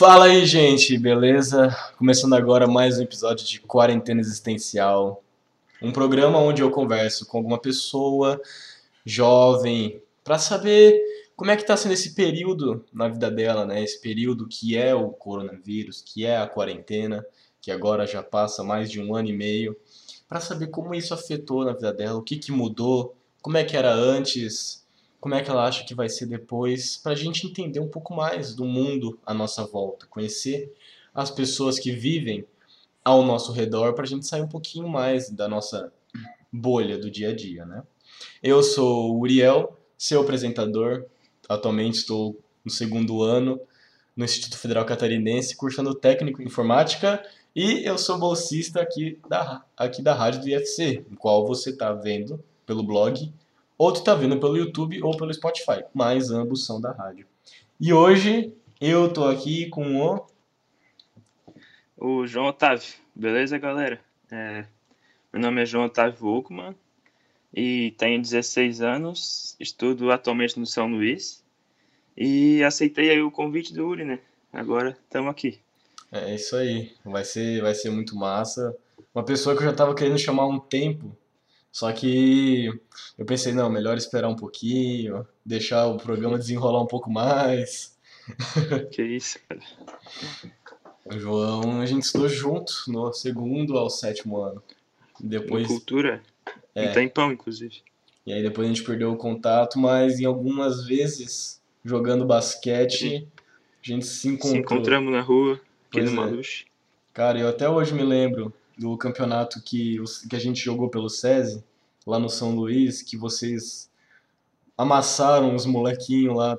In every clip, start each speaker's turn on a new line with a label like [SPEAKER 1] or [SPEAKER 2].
[SPEAKER 1] Fala aí, gente, beleza? Começando agora mais um episódio de Quarentena Existencial. Um programa onde eu converso com alguma pessoa jovem para saber como é que tá sendo esse período na vida dela, né? Esse período que é o coronavírus, que é a quarentena, que agora já passa mais de um ano e meio, para saber como isso afetou na vida dela, o que que mudou, como é que era antes, como é que ela acha que vai ser depois, para a gente entender um pouco mais do mundo à nossa volta, conhecer as pessoas que vivem ao nosso redor, para a gente sair um pouquinho mais da nossa bolha do dia a dia, né? Eu sou o Uriel, seu apresentador. Atualmente estou no segundo ano no Instituto Federal Catarinense, cursando técnico em informática, e eu sou bolsista aqui da, aqui da rádio do IFC, qual você está vendo pelo blog ou tu tá vendo pelo YouTube ou pelo Spotify, mas ambos são da rádio. E hoje eu tô aqui com o
[SPEAKER 2] o João Otávio. Beleza, galera? É, meu nome é João Otávio Volkman e tenho 16 anos, estudo atualmente no São Luís e aceitei aí o convite do Uri, né? Agora estamos aqui.
[SPEAKER 1] É isso aí, vai ser, vai ser muito massa. Uma pessoa que eu já estava querendo chamar há um tempo, só que eu pensei, não, melhor esperar um pouquinho, deixar o programa desenrolar um pouco mais.
[SPEAKER 2] Que isso, cara.
[SPEAKER 1] O João, a gente estudou junto no segundo ao sétimo ano.
[SPEAKER 2] Depois. cultura? É. Um tempão, inclusive.
[SPEAKER 1] E aí depois a gente perdeu o contato, mas em algumas vezes, jogando basquete, a gente se encontrou. Se
[SPEAKER 2] encontramos na rua, aqui no é.
[SPEAKER 1] Cara, eu até hoje me lembro do campeonato que, que a gente jogou pelo SESI, lá no São Luís, que vocês amassaram os molequinhos lá.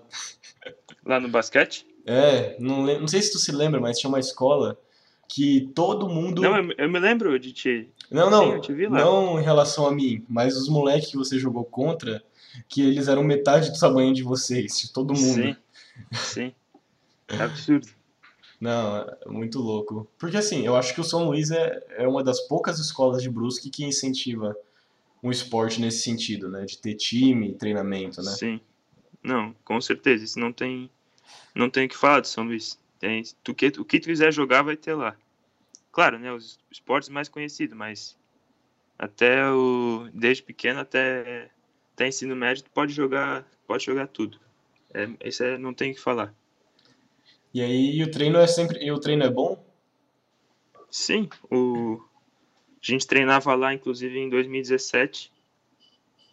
[SPEAKER 2] Lá no basquete?
[SPEAKER 1] É, não, não sei se tu se lembra, mas tinha uma escola que todo mundo.
[SPEAKER 2] Não, eu, eu me lembro de te.
[SPEAKER 1] Não, não. Sim, não em relação a mim, mas os moleques que você jogou contra, que eles eram metade do tamanho de vocês, de todo mundo.
[SPEAKER 2] Sim. Sim. É absurdo.
[SPEAKER 1] Não, é muito louco. Porque assim, eu acho que o São Luís é, é uma das poucas escolas de Brusque que incentiva um esporte nesse sentido, né? De ter time, treinamento, né?
[SPEAKER 2] Sim. Não, com certeza. Isso não tem, não tem o que falar de São Luís. Tem, tu, que, o que tu quiser jogar vai ter lá. Claro, né? Os esportes mais conhecidos, mas até o desde pequeno até até ensino médio tu pode jogar pode jogar tudo. É, isso é, não tem o que falar.
[SPEAKER 1] E aí o treino é sempre. E o treino é bom?
[SPEAKER 2] Sim, o... a gente treinava lá, inclusive em 2017.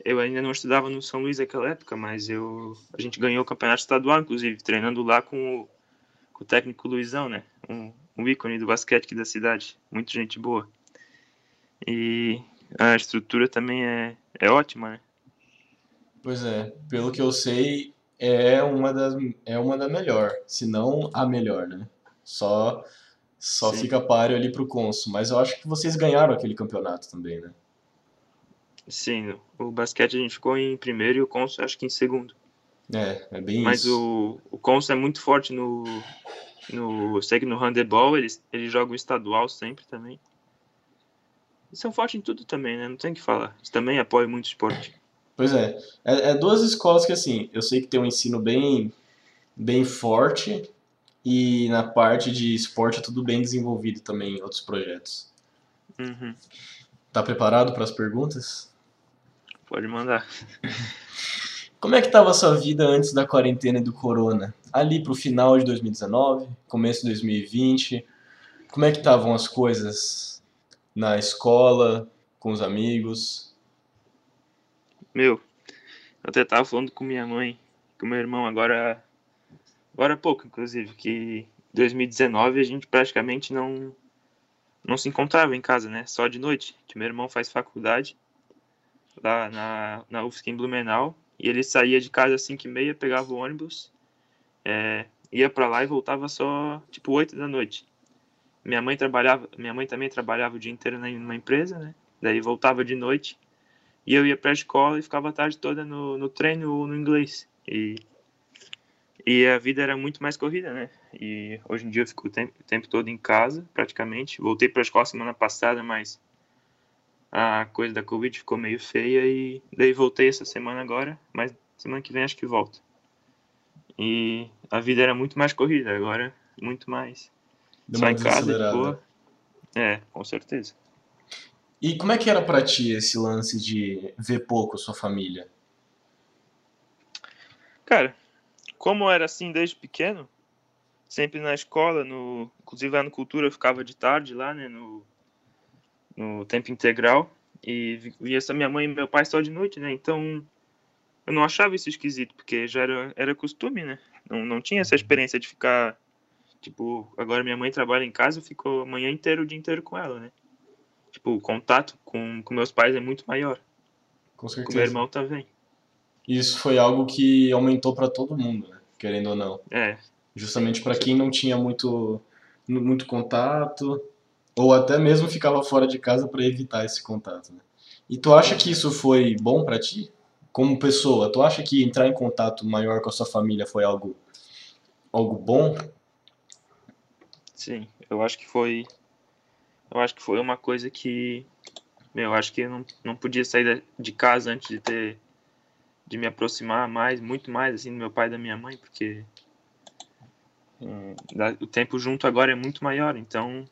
[SPEAKER 2] Eu ainda não estudava no São Luís naquela época, mas eu a gente ganhou o campeonato estadual, inclusive, treinando lá com o, com o técnico Luizão, né? Um, um ícone do basquete aqui da cidade. Muita gente boa. E a estrutura também é, é ótima, né?
[SPEAKER 1] Pois é, pelo que eu sei, é uma das é uma da melhor, se não a melhor, né? Só só Sim. fica páreo ali pro Consul, mas eu acho que vocês ganharam aquele campeonato também, né?
[SPEAKER 2] Sim, o basquete a gente ficou em primeiro e o Consul acho que em segundo.
[SPEAKER 1] É, é bem
[SPEAKER 2] mas
[SPEAKER 1] isso.
[SPEAKER 2] o, o Consul é muito forte no, no eu sei que no handebol eles, eles jogam estadual sempre também. Eles são fortes em tudo também, né? Não tem o que falar. Eles também apoiam muito o esporte.
[SPEAKER 1] Pois é. é. é. duas escolas que, assim, eu sei que tem um ensino bem, bem forte e na parte de esporte é tudo bem desenvolvido também em outros projetos.
[SPEAKER 2] Uhum.
[SPEAKER 1] Tá preparado para as perguntas?
[SPEAKER 2] Pode mandar.
[SPEAKER 1] Como é que estava a sua vida antes da quarentena e do corona? Ali pro final de 2019, começo de 2020, como é que estavam as coisas na escola, com os amigos?
[SPEAKER 2] Meu, eu até tava falando com minha mãe, com meu irmão agora, agora há pouco, inclusive, que 2019 a gente praticamente não não se encontrava em casa, né? Só de noite. Que meu irmão faz faculdade lá na, na UFSC em Blumenau e ele saía de casa às 5 e meia, pegava o ônibus, é, ia para lá e voltava só tipo 8 da noite. Minha mãe trabalhava, minha mãe também trabalhava o dia inteiro numa empresa, né? Daí voltava de noite e eu ia para a escola e ficava a tarde toda no, no treino ou no inglês. E, e a vida era muito mais corrida, né? E hoje em dia eu fico o tempo, o tempo todo em casa, praticamente. Voltei para a escola semana passada, mas a coisa da Covid ficou meio feia e daí voltei essa semana agora, mas semana que vem acho que volto. E a vida era muito mais corrida, agora muito mais.
[SPEAKER 1] Deu
[SPEAKER 2] Só em casa, de boa. É, com certeza.
[SPEAKER 1] E como é que era pra ti esse lance de ver pouco sua família?
[SPEAKER 2] Cara, como era assim desde pequeno, sempre na escola, no, inclusive lá no Cultura eu ficava de tarde lá, né, no, no tempo integral, e vi- via essa minha mãe e meu pai só de noite, né, então eu não achava isso esquisito, porque já era, era costume, né, não, não tinha essa experiência de ficar, tipo, agora minha mãe trabalha em casa, eu fico a manhã inteira, o dia inteiro com ela, né, tipo, o contato com, com meus pais é muito maior,
[SPEAKER 1] Com
[SPEAKER 2] com meu
[SPEAKER 1] certeza.
[SPEAKER 2] irmão também,
[SPEAKER 1] Isso foi algo que aumentou pra todo mundo, né? Querendo ou não.
[SPEAKER 2] é,
[SPEAKER 1] Justamente pra quem não tinha muito, muito contato, ou até mesmo ficava fora de casa pra evitar esse contato, né? E tu acha que isso foi bom pra ti? Como pessoa, tu acha que entrar em contato maior com a sua família foi algo, algo bom?
[SPEAKER 2] Sim, eu acho que foi. Eu acho que foi uma coisa que. Meu, eu acho que eu não, não podia sair de casa antes de ter. De me aproximar mais, muito mais, assim, do meu pai e da minha mãe, porque. dá- o tempo junto agora é muito maior, então.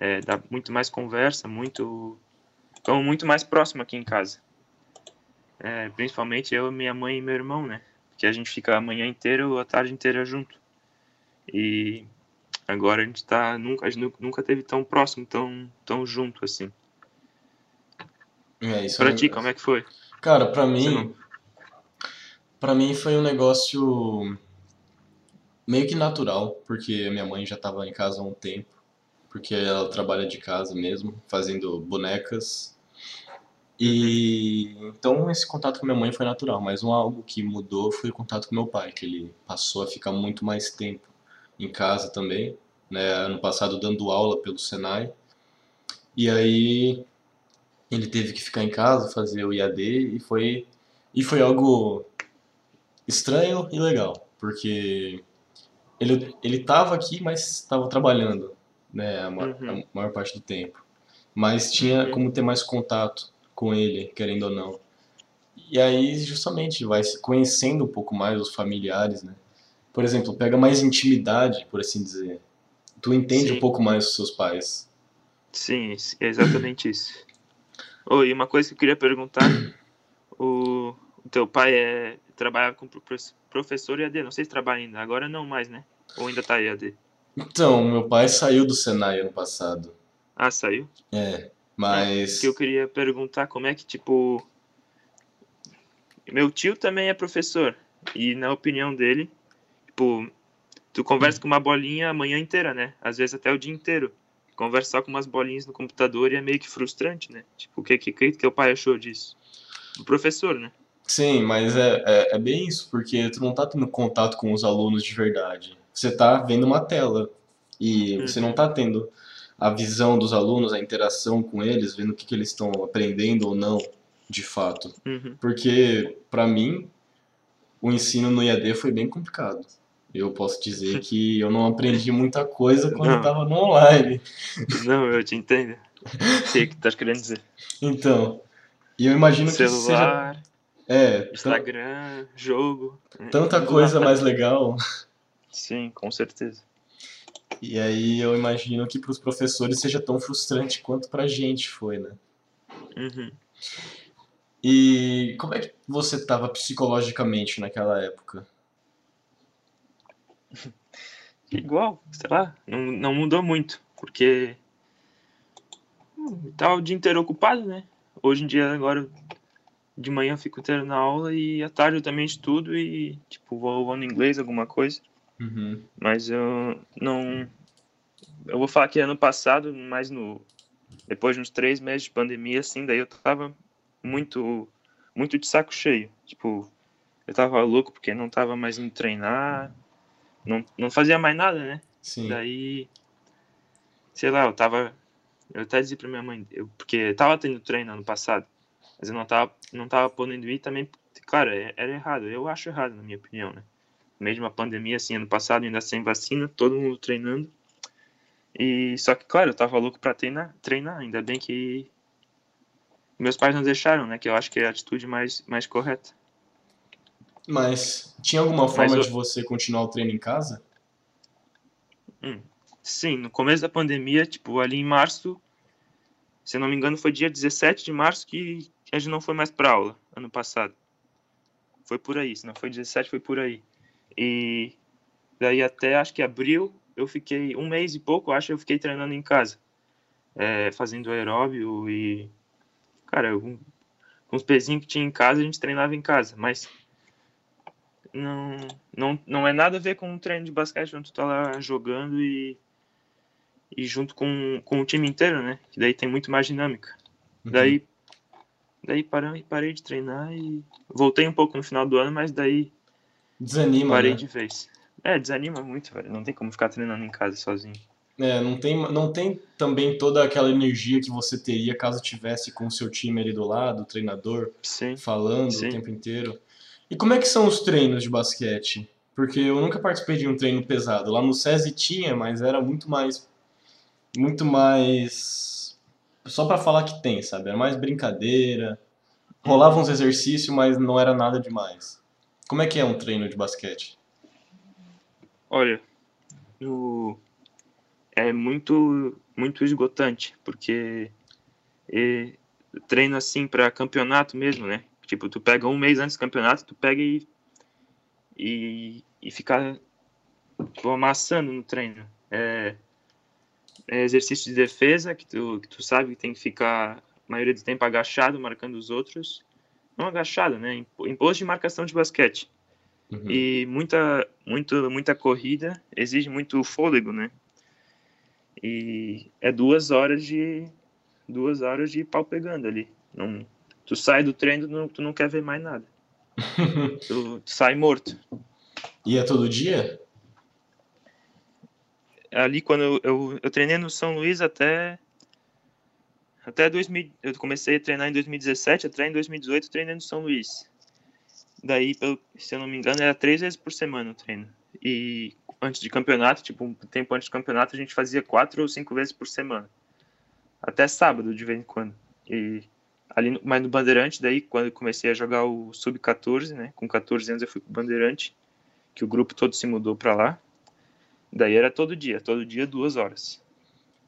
[SPEAKER 2] É, dá muito mais conversa, muito. Estamos muito mais próximo aqui em casa. É, principalmente eu, minha mãe e meu irmão, né? Que a gente fica a manhã inteira ou a tarde inteira junto. E Agora a gente tá. Nunca, a gente nu- nunca teve tão próximo, tão, tão junto assim.
[SPEAKER 1] É, isso
[SPEAKER 2] Pra
[SPEAKER 1] é-
[SPEAKER 2] ti, como é que foi?
[SPEAKER 1] Cara, pra mim,
[SPEAKER 2] não-
[SPEAKER 1] Pra mim foi um negócio meio que natural, porque minha mãe já estava em casa há um tempo, porque ela trabalha de casa mesmo, fazendo bonecas. E então esse contato com minha mãe foi natural, mas um algo que mudou foi o contato com meu pai, que ele passou a ficar muito mais tempo em casa também, né, ano passado dando aula pelo Senai. E aí ele teve que ficar em casa, fazer o IAD e foi e foi algo estranho e legal, porque ele ele estava aqui, mas estava trabalhando, né, a,
[SPEAKER 2] Uhum.
[SPEAKER 1] a maior parte do tempo. Mas tinha
[SPEAKER 2] Uhum.
[SPEAKER 1] como ter mais contato com ele, querendo ou não. E aí, justamente, vai se conhecendo um pouco mais os familiares, né? Por exemplo, pega mais intimidade, por assim dizer. Tu entende
[SPEAKER 2] Sim.
[SPEAKER 1] um pouco mais os seus pais.
[SPEAKER 2] Sim, é exatamente isso. Oi, uma coisa que eu queria perguntar: o, o teu pai é, trabalhava com pro- professor EAD, não sei se trabalha ainda, agora não mais, né? Ou ainda tá EAD?
[SPEAKER 1] Então, meu pai saiu do Senai ano passado.
[SPEAKER 2] Ah, saiu?
[SPEAKER 1] É, mas
[SPEAKER 2] que eu queria perguntar, como é que, tipo. Meu tio também é professor, e na opinião dele, tipo, tu conversa com uma bolinha a manhã inteira, né? Às vezes até o dia inteiro. Conversa só com umas bolinhas no computador e é meio que frustrante, né? Tipo, o que que, que teu pai achou disso? Do professor, né?
[SPEAKER 1] Sim, mas é, é, é bem isso, porque tu não tá tendo contato com os alunos de verdade. Você tá vendo uma tela e você não
[SPEAKER 2] Uhum.
[SPEAKER 1] tá tendo a visão dos alunos, a interação com eles, vendo o que que eles estão aprendendo ou não, de fato.
[SPEAKER 2] Uhum.
[SPEAKER 1] Porque, pra mim, o ensino no IAD foi bem complicado. Eu posso dizer que eu não aprendi muita coisa quando eu
[SPEAKER 2] Não.
[SPEAKER 1] tava no online.
[SPEAKER 2] Não, eu te entendo. Sei o que tu estás querendo dizer.
[SPEAKER 1] Então, e eu imagino que seja... É,
[SPEAKER 2] Instagram, jogo. né?
[SPEAKER 1] tanta coisa mais legal.
[SPEAKER 2] Sim, com certeza.
[SPEAKER 1] E aí eu imagino que para os professores seja tão frustrante quanto pra gente foi, né?
[SPEAKER 2] Uhum.
[SPEAKER 1] E como é que você estava psicologicamente naquela época?
[SPEAKER 2] Igual, sei lá, não, não mudou muito, porque hum, tava o dia inteiro ocupado, né? Hoje em dia, agora, de manhã eu fico inteiro na aula e à tarde eu também estudo e, tipo, vou, vou no inglês, alguma coisa.
[SPEAKER 1] Uhum.
[SPEAKER 2] Mas eu não. Eu vou falar que ano passado, mais no. Depois de uns três meses de pandemia, assim, daí eu tava muito. Muito de saco cheio. Tipo, eu tava louco porque não tava mais indo treinar. Não, não fazia mais nada, né?
[SPEAKER 1] Sim.
[SPEAKER 2] Daí. Sei lá, eu tava. Eu até dizia pra minha mãe, eu, porque eu tava tendo treino ano passado, mas eu não tava, não tava podendo ir também. Claro, é- era errado. Eu acho errado, na minha opinião, né? Mesmo a pandemia, assim, ano passado, ainda sem vacina, todo mundo treinando. E só que, claro, eu tava louco pra treinar, treinar. Ainda bem que meus pais não deixaram, né? Que eu acho que é a atitude mais, mais correta.
[SPEAKER 1] Mas tinha alguma forma
[SPEAKER 2] eu-
[SPEAKER 1] de você continuar o treino em casa?
[SPEAKER 2] Hum, sim, no começo da pandemia, tipo, ali em março, se eu não me engano, foi dia 17 de março que a gente não foi mais para aula, ano passado. Foi por aí, se não foi 17, foi por aí. E daí até acho que abril, eu fiquei um mês e pouco, acho, eu fiquei treinando em casa. É, fazendo aeróbio e, cara, com os pezinhos que tinha em casa, a gente treinava em casa, mas não, não, não é nada a ver com um treino de basquete onde tu tá lá jogando e, e junto com, com o time inteiro, né? Que daí tem muito mais dinâmica. Uhum. Daí, daí parei, parei de treinar e voltei um pouco no final do ano, mas daí
[SPEAKER 1] desanima,
[SPEAKER 2] parei
[SPEAKER 1] né?
[SPEAKER 2] de vez. É, desanima muito, velho. Não tem como ficar treinando em casa sozinho.
[SPEAKER 1] É, não tem, não tem também toda aquela energia que você teria caso tivesse com o seu time ali do lado, o treinador
[SPEAKER 2] Sim.
[SPEAKER 1] falando
[SPEAKER 2] Sim.
[SPEAKER 1] o tempo inteiro. E como é que são os treinos de basquete? Porque eu nunca participei de um treino pesado. Lá no SESI tinha, mas era muito mais. Muito mais. Só pra falar que tem, sabe? Era mais brincadeira. Rolava uns exercícios, mas não era nada demais. Como é que é um treino de basquete?
[SPEAKER 2] Olha, o... é muito muito esgotante, porque treino assim para campeonato mesmo, né? Tipo, tu pega um mês antes do campeonato, tu pega e e, e fica tipo, amassando no treino. É, é exercício de defesa que tu, que tu sabe que tem que ficar a maioria do tempo agachado, marcando os outros. Não agachado, né? Impo- Imposto de marcação de basquete.
[SPEAKER 1] Uhum.
[SPEAKER 2] E muita, muito, muita corrida exige muito fôlego, né? E é duas horas de duas horas de pau pegando ali. Não, tu sai do treino, tu não, tu não quer ver mais nada. Tu, tu sai morto.
[SPEAKER 1] E é todo dia?
[SPEAKER 2] Ali quando eu, eu, eu treinei no São Luís até até 2000, eu comecei a treinar em 2017, até em 2018 eu treinei no São Luís. Daí, se eu não me engano, era três vezes por semana o treino. E antes de campeonato, tipo, um tempo antes do campeonato, a gente fazia quatro ou cinco vezes por semana. Até sábado, de vez em quando. E ali, no- mas no Bandeirante, daí, quando eu comecei a jogar o Sub-14, né? Com 14 anos eu fui pro Bandeirante, que o grupo todo se mudou pra lá. Daí era todo dia, todo dia duas horas.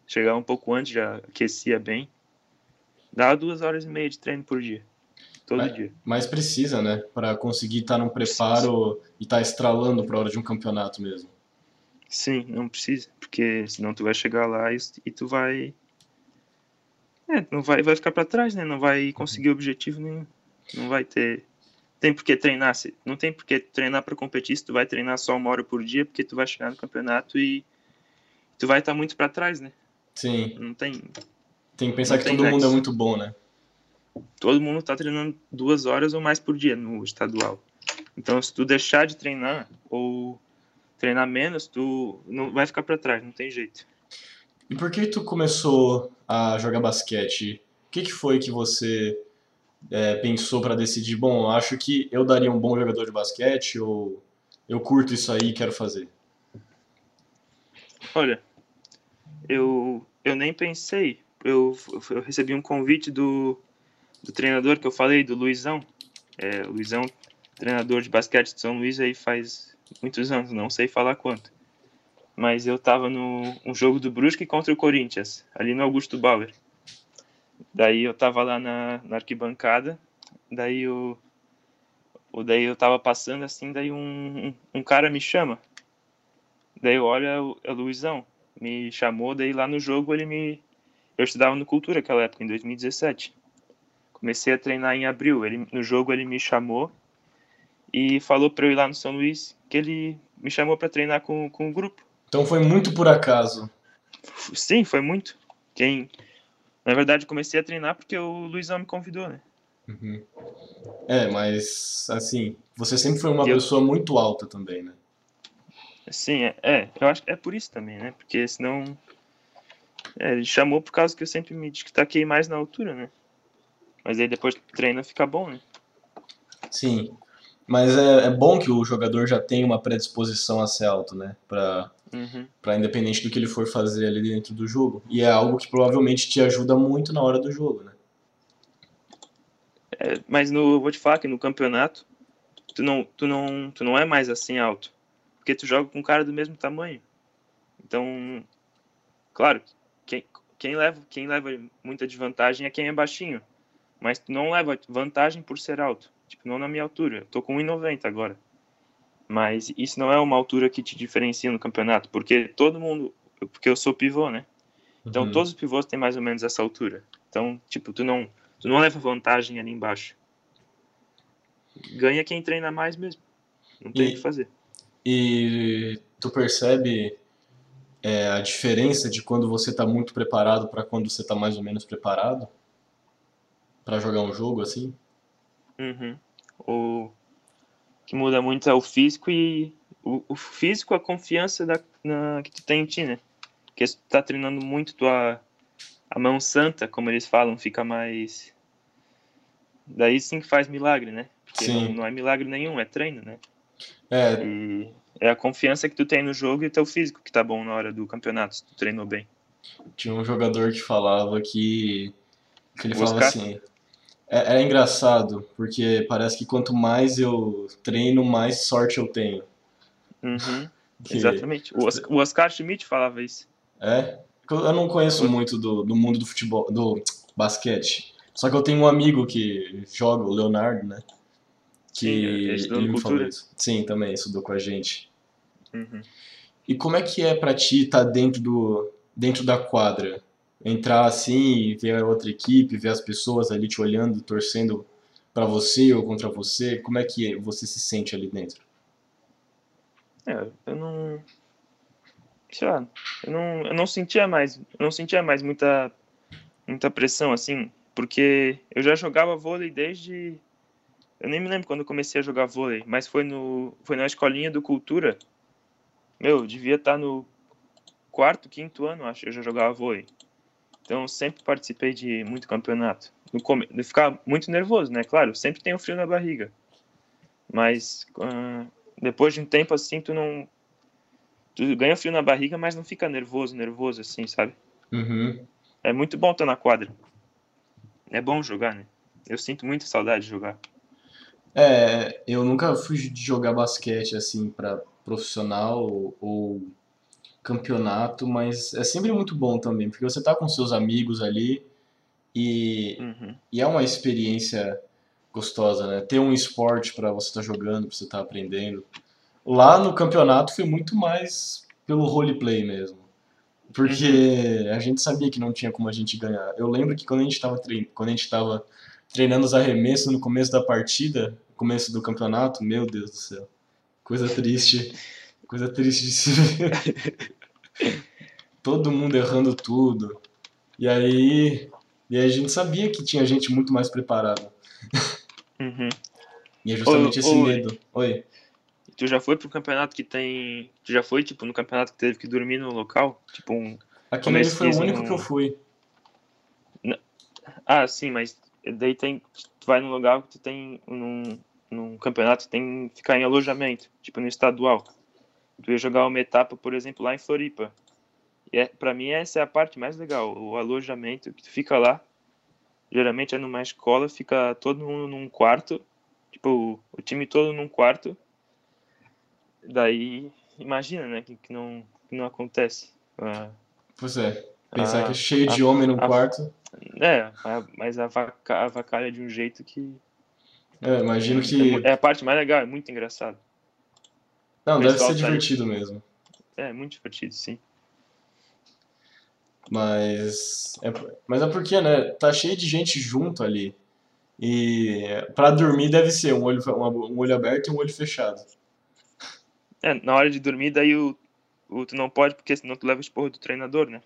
[SPEAKER 2] Chegava um pouco antes, já aquecia bem. Dava duas horas e meia de treino por dia. Todo
[SPEAKER 1] Mas-
[SPEAKER 2] dia.
[SPEAKER 1] Mas precisa, né? Pra conseguir estar num preparo e estar estralando pra hora de um campeonato mesmo.
[SPEAKER 2] Sim, não precisa, porque senão tu vai chegar lá e, e tu vai. É, não vai, vai ficar pra trás, né? Não vai conseguir objetivo nenhum. Não vai ter. Tem por que treinar, se- não tem por que treinar pra competir se tu vai treinar só uma hora por dia, porque tu vai chegar no campeonato e tu vai estar muito pra trás, né?
[SPEAKER 1] Sim,
[SPEAKER 2] Não tem.
[SPEAKER 1] tem que pensar que todo mundo é muito bom, né?
[SPEAKER 2] Todo mundo tá treinando duas horas ou mais por dia no estadual. Então, se tu deixar de treinar ou treinar menos, tu não vai ficar pra trás, não tem jeito.
[SPEAKER 1] E por que tu começou a jogar basquete? O que que foi que você é, pensou pra decidir, bom, acho que eu daria um bom jogador de basquete ou eu curto isso aí e quero fazer?
[SPEAKER 2] Olha, eu, eu nem pensei. Eu, eu recebi um convite do, do treinador que eu falei, do Luizão. É, Luizão, treinador de basquete de São Luís aí faz muitos anos, não sei falar quanto. Mas eu tava no um jogo do Brusque contra o Corinthians, ali no Augusto Bauer. Daí eu tava lá na, na arquibancada, daí o, o daí eu tava passando assim, daí um, um, um cara me chama. Daí eu olho, é é o Luizão, me chamou, daí lá no jogo ele me... Eu estudava no Cultura naquela época, em 2017. Comecei a treinar em abril, ele, no jogo ele me chamou e falou para eu ir lá no São Luís, que ele me chamou para treinar com, com o grupo.
[SPEAKER 1] Então foi muito por acaso.
[SPEAKER 2] Sim, foi muito. Quem... Na verdade, comecei a treinar porque o Luizão me convidou, né?
[SPEAKER 1] Uhum. É, mas assim, você sempre foi uma
[SPEAKER 2] eu-
[SPEAKER 1] pessoa muito alta também, né?
[SPEAKER 2] Sim, é, é, eu acho que é por isso também, né? Porque senão. É, ele chamou por causa que eu sempre me destaquei mais na altura, né? Mas aí depois treina fica bom, né?
[SPEAKER 1] Sim. Mas é, é bom que o jogador já tenha uma predisposição a ser alto, né? Pra,
[SPEAKER 2] Uhum.
[SPEAKER 1] pra independente do que ele for fazer ali dentro do jogo. E é algo que provavelmente te ajuda muito na hora do jogo, né?
[SPEAKER 2] É, mas no, vou te falar que no campeonato, tu não, tu, não, tu não é mais assim alto. Porque tu joga com um cara do mesmo tamanho. Então, claro, quem, quem, leva, quem leva muita desvantagem é quem é baixinho. Mas tu não leva vantagem por ser alto. Tipo, não na minha altura. Eu tô com 1,90 agora. Mas isso não é uma altura que te diferencia no campeonato, porque todo mundo, porque eu sou pivô, né? Então uhum. todos os pivôs têm mais ou menos essa altura. Então, tipo, tu não, tu não leva vantagem ali embaixo. Ganha quem treina mais mesmo. Não tem o que fazer.
[SPEAKER 1] E tu percebe é, a diferença de quando você está muito preparado para quando você está mais ou menos preparado para jogar um jogo assim?
[SPEAKER 2] Uhum. O que muda muito é o físico e o, o físico, a confiança da, na, que tu tem em ti, né? Porque se tu tá treinando muito tua a mão santa, como eles falam, fica mais daí sim que faz milagre, né? Porque não, não, é milagre nenhum, é treino, né?
[SPEAKER 1] É.
[SPEAKER 2] E é a confiança que tu tem no jogo e teu físico que tá bom na hora do campeonato, se tu treinou bem.
[SPEAKER 1] Tinha um jogador que falava que, que ele falava assim, é, é, engraçado, porque parece que quanto mais eu treino, mais sorte eu tenho.
[SPEAKER 2] Uhum, que... Exatamente. O Oscar, o Oscar Schmidt falava isso.
[SPEAKER 1] É? Eu não conheço muito do, do mundo do futebol, do basquete. Só que eu tenho um amigo que joga, o Leonardo, né? Que
[SPEAKER 2] Sim, ele me falou
[SPEAKER 1] isso. Sim, também estudou com a gente.
[SPEAKER 2] Uhum.
[SPEAKER 1] E como é que é para ti estar tá dentro do dentro da quadra? Entrar assim e ver a outra equipe, ver as pessoas ali te olhando, torcendo para você ou contra você? Como é que você se sente ali dentro?
[SPEAKER 2] É, eu não sei lá, eu não, eu não sentia mais, eu não sentia mais muita muita pressão assim, porque eu já jogava vôlei desde eu nem me lembro quando eu comecei a jogar vôlei, mas foi no foi na escolinha do Cultura. Meu, eu devia estar no quarto, quinto ano, acho, eu já jogava vôlei. Então, sempre participei de muito campeonato. No come... Muito nervoso, né? Claro, sempre tenho frio na barriga. Mas uh, depois de um tempo assim, tu não. Tu ganha frio na barriga, mas não fica nervoso, nervoso assim, sabe?
[SPEAKER 1] Uhum.
[SPEAKER 2] É muito bom estar na quadra. É bom jogar, né? Eu sinto muita saudade de jogar.
[SPEAKER 1] É, eu nunca fui de jogar basquete assim para profissional ou campeonato, mas é sempre muito bom também, porque você tá com seus amigos ali e,
[SPEAKER 2] uhum.
[SPEAKER 1] e é uma experiência gostosa, né? Ter um esporte para você estar tá jogando, para você estar tá aprendendo. Lá no campeonato foi muito mais pelo roleplay mesmo. Porque uhum. a gente sabia que não tinha como a gente ganhar. Eu lembro que quando a gente estava trein... quando a gente tava treinando os arremessos no começo da partida, começo do campeonato, meu Deus do céu. Coisa triste. Coisa triste de se ver. Todo mundo errando tudo. E aí, e aí a gente sabia que tinha gente muito mais preparada.
[SPEAKER 2] Uhum.
[SPEAKER 1] E é justamente esse medo. Oi.
[SPEAKER 2] Tu já foi pro campeonato que tem. Tu já foi, tipo, no campeonato que teve que dormir no local? Tipo um.
[SPEAKER 1] Aquele foi o único um... que eu fui.
[SPEAKER 2] Ah, sim, mas daí tem. Tu vai num lugar que tu tem. Num, num campeonato tem que ficar em alojamento, tipo no estadual tu ia jogar uma etapa, por exemplo, lá em Floripa. E é, para mim essa é a parte mais legal, o alojamento que tu fica lá. Geralmente é numa escola, fica todo mundo num quarto, tipo o, o time todo num quarto. Daí imagina, né, que, que não que não acontece. Ah,
[SPEAKER 1] pois é. Pensar a, que é cheio de homem no a, quarto.
[SPEAKER 2] É, mas a, vaca, a vacalha de um jeito que.
[SPEAKER 1] É, imagino que.
[SPEAKER 2] É a parte mais legal, é muito engraçado.
[SPEAKER 1] Não, deve ser divertido mesmo.
[SPEAKER 2] É, muito divertido, sim.
[SPEAKER 1] Mas é, mas é porque, né, tá cheio de gente junto ali. E para dormir deve ser um olho, um olho aberto e um olho fechado.
[SPEAKER 2] É, na hora de dormir, daí o, o, tu não pode, porque senão tu leva o esporro do treinador, né?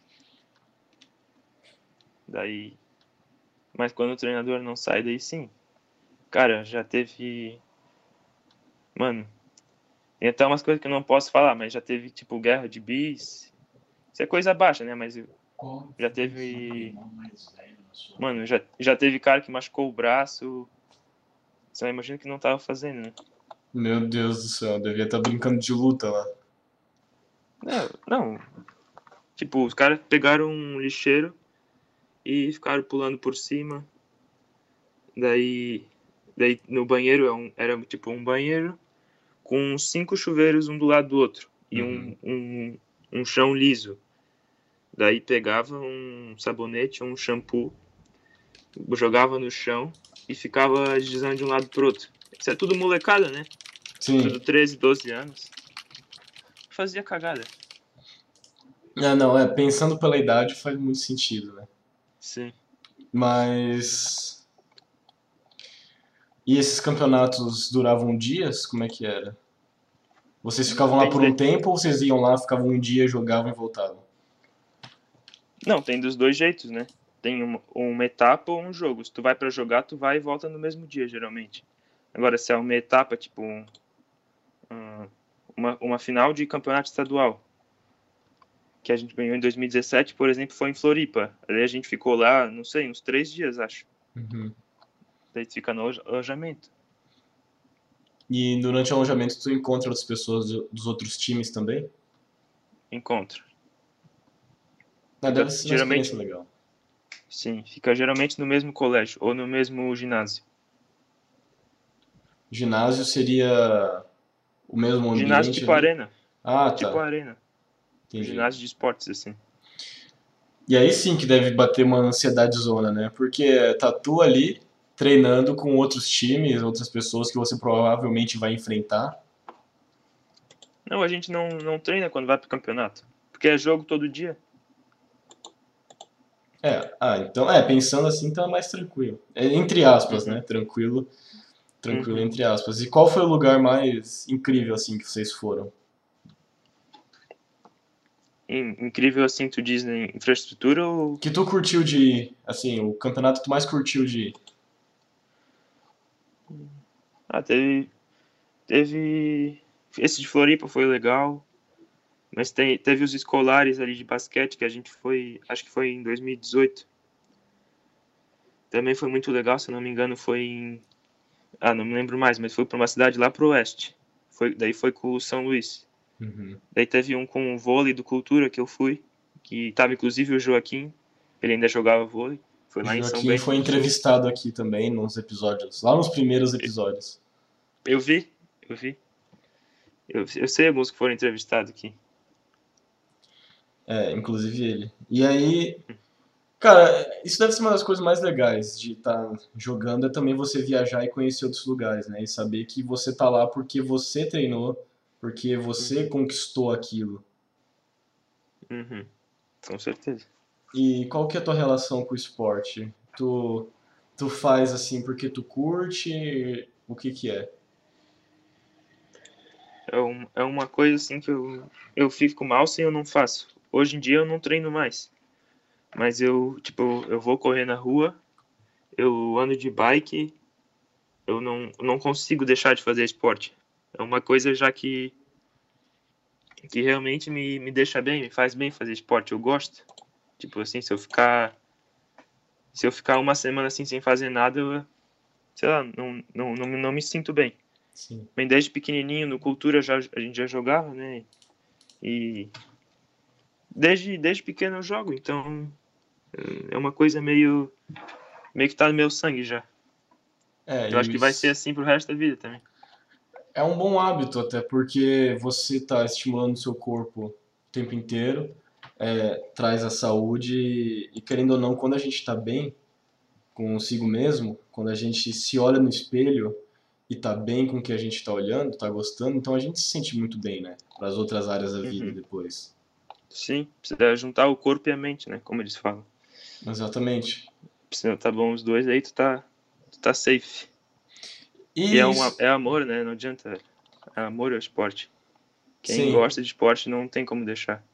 [SPEAKER 2] Daí. Mas quando o treinador não sai, daí sim. Cara, já teve. Mano, tem até umas coisas que eu não posso falar, mas já teve, tipo, guerra de bis. Isso é coisa baixa, né? Mas já teve. Mano, já, já teve cara que machucou o braço. Você imagina que não tava fazendo, né?
[SPEAKER 1] Meu Deus do céu, devia estar tá brincando de luta lá.
[SPEAKER 2] Não, não. Tipo, os caras pegaram um lixeiro e ficaram pulando por cima. Daí, daí no banheiro era, é era tipo um banheiro com cinco chuveiros um do lado do outro. E uhum. um, um, um chão liso. Daí pegava um sabonete ou um shampoo, jogava no chão e ficava deslizando de um lado pro outro. Isso é tudo molecada, né?
[SPEAKER 1] Sim.
[SPEAKER 2] Tudo 13, 12 anos. Fazia cagada.
[SPEAKER 1] Ah, não, é, pensando pela idade faz muito sentido, né?
[SPEAKER 2] Sim.
[SPEAKER 1] Mas. E esses campeonatos duravam dias? Como é que era? Vocês ficavam lá por um tempo ou vocês iam lá, ficavam um dia, jogavam e voltavam?
[SPEAKER 2] Não, tem dos dois jeitos, né? Tem uma, uma etapa ou um jogo. Se tu vai pra jogar, tu vai e volta no mesmo dia, geralmente. Agora, se é uma etapa, tipo um- um- uma, uma final de campeonato estadual, que a gente ganhou em 2017, por exemplo, foi em Floripa. Aí a gente ficou lá, não sei, uns três dias, acho.
[SPEAKER 1] Uhum.
[SPEAKER 2] Daí tu fica no aloja- alojamento.
[SPEAKER 1] E durante o alojamento tu encontra outras pessoas do- dos outros times também?
[SPEAKER 2] Encontro.
[SPEAKER 1] Ah, deve ser
[SPEAKER 2] Geralmente-
[SPEAKER 1] legal.
[SPEAKER 2] Sim, fica geralmente no mesmo colégio ou no mesmo ginásio.
[SPEAKER 1] Ginásio seria o mesmo ambiente?
[SPEAKER 2] ginásio tipo
[SPEAKER 1] ali?
[SPEAKER 2] arena.
[SPEAKER 1] Ah,
[SPEAKER 2] Tipo
[SPEAKER 1] tá.
[SPEAKER 2] arena.
[SPEAKER 1] Entendi.
[SPEAKER 2] Ginásio de esportes, assim.
[SPEAKER 1] E aí sim que deve bater uma ansiedade zona, né? Porque tá tu ali treinando com outros times, outras pessoas que você provavelmente vai enfrentar.
[SPEAKER 2] Não, a gente não, não treina quando vai pro campeonato. Porque é jogo todo dia.
[SPEAKER 1] É, ah, então, é, pensando assim tá mais tranquilo. É, entre aspas,
[SPEAKER 2] Uhum.
[SPEAKER 1] né? Tranquilo, tranquilo
[SPEAKER 2] Uhum.
[SPEAKER 1] entre aspas. E qual foi o lugar mais incrível assim que vocês foram?
[SPEAKER 2] In- Incrível assim, tu diz em infraestrutura ou.
[SPEAKER 1] Que tu curtiu de assim, o campeonato que tu mais curtiu de ir?
[SPEAKER 2] Ah, teve. Teve. Esse de Floripa foi legal. Mas tem, teve os escolares ali de basquete que a gente foi. Acho que foi em 2018. Também foi muito legal, se não me engano, foi em. Ah, não me lembro mais, mas foi para uma cidade lá pro oeste. Foi, daí foi com o São Luís.
[SPEAKER 1] Uhum.
[SPEAKER 2] Daí teve um com o vôlei do Cultura que eu fui, que tava inclusive o Joaquim, ele ainda jogava vôlei. Foi lá em São Bento.
[SPEAKER 1] foi entrevistado aqui também nos episódios, lá nos primeiros episódios.
[SPEAKER 2] Eu vi, eu vi. Eu, eu sei alguns que foram entrevistados aqui.
[SPEAKER 1] É, inclusive ele. E aí, cara, isso deve ser uma das coisas mais legais de estar jogando, é também você viajar e conhecer outros lugares, né? E saber que você tá lá porque você treinou, porque você conquistou aquilo.
[SPEAKER 2] Uhum. Com certeza.
[SPEAKER 1] E qual que é a tua relação com o esporte? Tu, tu faz assim porque tu curte? O que que é?
[SPEAKER 2] É, um, é uma coisa assim que eu, eu fico mal se eu não faço. Hoje em dia eu não treino mais. Mas eu, tipo, eu vou correr na rua, eu ando de bike, eu não, não consigo deixar de fazer esporte. É uma coisa já que, que realmente me, me deixa bem, me faz bem fazer esporte. Eu gosto. Tipo assim, se eu ficar. Se eu ficar uma semana assim sem fazer nada, eu, sei lá, não, não, não, não me sinto bem.
[SPEAKER 1] Sim.
[SPEAKER 2] Desde pequenininho no Cultura já, a gente já jogava, né? E desde, desde pequeno eu jogo, então é uma coisa meio meio que tá no meu sangue já.
[SPEAKER 1] É,
[SPEAKER 2] Eu acho que vai ser assim pro resto da vida também.
[SPEAKER 1] É um bom hábito até porque você está estimulando o seu corpo o tempo inteiro, é, traz a saúde e querendo ou não, quando a gente está bem consigo mesmo, quando a gente se olha no espelho e tá bem com o que a gente está olhando, tá gostando, então a gente se sente muito bem, né? Para as outras áreas da vida
[SPEAKER 2] Uhum.
[SPEAKER 1] depois.
[SPEAKER 2] Sim, precisa juntar o corpo e a mente, né? Como eles falam.
[SPEAKER 1] Exatamente.
[SPEAKER 2] Precisa tá bom os dois, aí tu tá, tu tá safe.
[SPEAKER 1] E,
[SPEAKER 2] E é, uma, é amor, né? Não adianta. É amor ao esporte. Quem
[SPEAKER 1] Sim.
[SPEAKER 2] gosta de esporte não tem como deixar.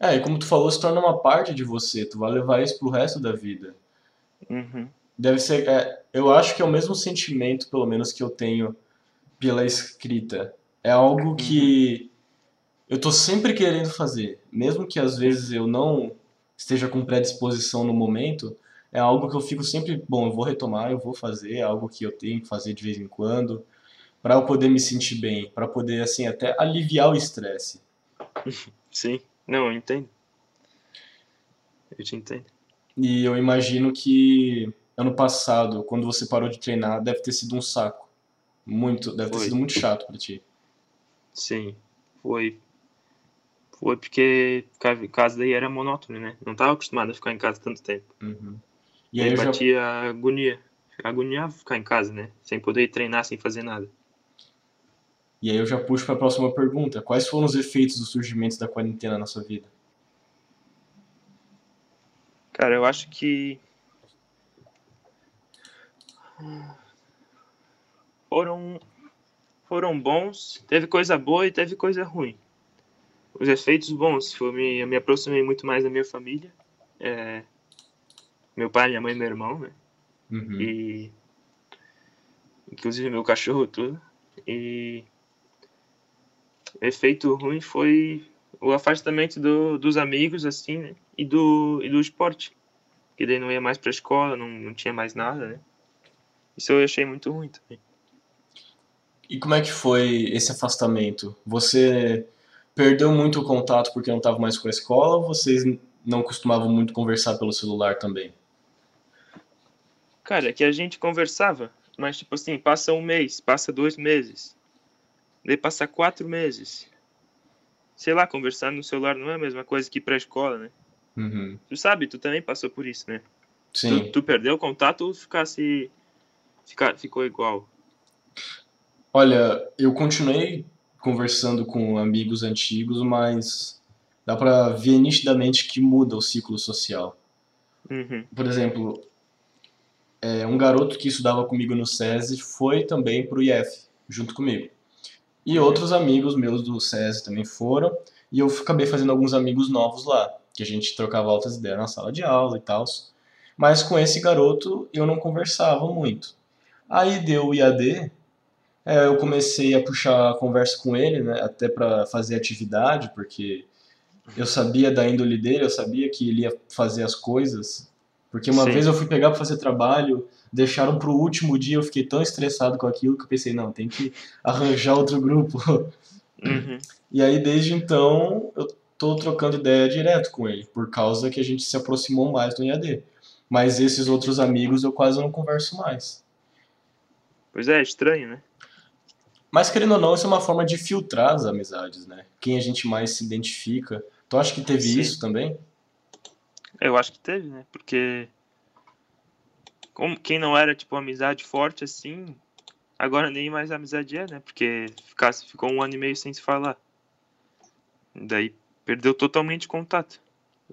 [SPEAKER 1] É, e como tu falou, se torna uma parte de você, tu vai levar isso pro resto da vida.
[SPEAKER 2] Uhum.
[SPEAKER 1] Deve ser, é, eu acho que é o mesmo sentimento, pelo menos, que eu tenho pela escrita. É algo que eu tô sempre querendo fazer, mesmo que às vezes eu não esteja com predisposição no momento, é algo que eu fico sempre, bom, eu vou retomar, eu vou fazer, é algo que eu tenho que fazer de vez em quando, para eu poder me sentir bem, para poder assim até aliviar o estresse.
[SPEAKER 2] Sim. Não, eu entendo. Eu te entendo.
[SPEAKER 1] E eu imagino que ano passado, quando você parou de treinar, deve ter sido um saco. Muito, deve ter
[SPEAKER 2] Foi.
[SPEAKER 1] sido muito chato pra ti.
[SPEAKER 2] Sim, foi Foi porque casa daí era monótono, né? Não tava acostumado a ficar em casa tanto tempo.
[SPEAKER 1] Uhum. E aí
[SPEAKER 2] aí
[SPEAKER 1] eu já,
[SPEAKER 2] batia agonia. Agoniava ficar em casa, né? Sem poder treinar, sem fazer nada.
[SPEAKER 1] E aí eu já puxo para a próxima pergunta. Quais foram os efeitos do surgimento da quarentena na sua vida?
[SPEAKER 2] Cara, eu acho que foram foram bons. Teve coisa boa e teve coisa ruim. Os efeitos bons, foi me, eu me aproximei muito mais da minha família. É, meu pai, minha mãe e meu irmão, né?
[SPEAKER 1] Uhum.
[SPEAKER 2] E inclusive meu cachorro tudo. E efeito ruim foi o afastamento do, dos amigos, assim, né? E do, e do esporte. Que daí não ia mais pra escola, não, não tinha mais nada, né? Isso eu achei muito ruim também.
[SPEAKER 1] E como é que foi esse afastamento? Você perdeu muito o contato porque não estava mais com a escola ou vocês não costumavam muito conversar pelo celular também?
[SPEAKER 2] Cara, é que a gente conversava, mas tipo assim, passa um mês, passa dois meses, daí passa quatro meses. Sei lá, conversar no celular não é a mesma coisa que ir pra escola, né?
[SPEAKER 1] Uhum.
[SPEAKER 2] Tu sabe, tu também passou por isso, né?
[SPEAKER 1] Sim.
[SPEAKER 2] Tu, tu perdeu o contato ou ficasse, fica, ficou igual?
[SPEAKER 1] Olha, eu continuei conversando com amigos antigos, mas dá pra ver nitidamente que muda o ciclo social.
[SPEAKER 2] Uhum.
[SPEAKER 1] Por exemplo, é, um garoto que estudava comigo no SESI foi também pro IF, junto comigo. E outros amigos meus do SESI também foram, e eu acabei fazendo alguns amigos novos lá, que a gente trocava altas ideias na sala de aula e tal. Mas com esse garoto eu não conversava muito. Aí deu o IAD, é, eu comecei a puxar a conversa com ele, né, até para fazer atividade, porque eu sabia da índole dele, eu sabia que ele ia fazer as coisas. Porque uma
[SPEAKER 2] Sim.
[SPEAKER 1] vez eu fui pegar para fazer trabalho, deixaram pro último dia, eu fiquei tão estressado com aquilo que eu pensei, não, tem que arranjar outro grupo.
[SPEAKER 2] Uhum.
[SPEAKER 1] E aí desde então eu tô trocando ideia direto com ele, por causa que a gente se aproximou mais do IAD. Mas esses outros amigos eu quase não converso mais.
[SPEAKER 2] Pois é, estranho, né?
[SPEAKER 1] Mas querendo ou não, isso é uma forma de filtrar as amizades, né? Quem a gente mais se identifica. Tu acha que teve
[SPEAKER 2] Sim.
[SPEAKER 1] isso também?
[SPEAKER 2] Eu acho que teve, né? Porque como quem não era tipo amizade forte assim, agora nem mais amizade é, né? Porque ficasse, ficou um ano e meio sem se falar. Daí perdeu totalmente contato.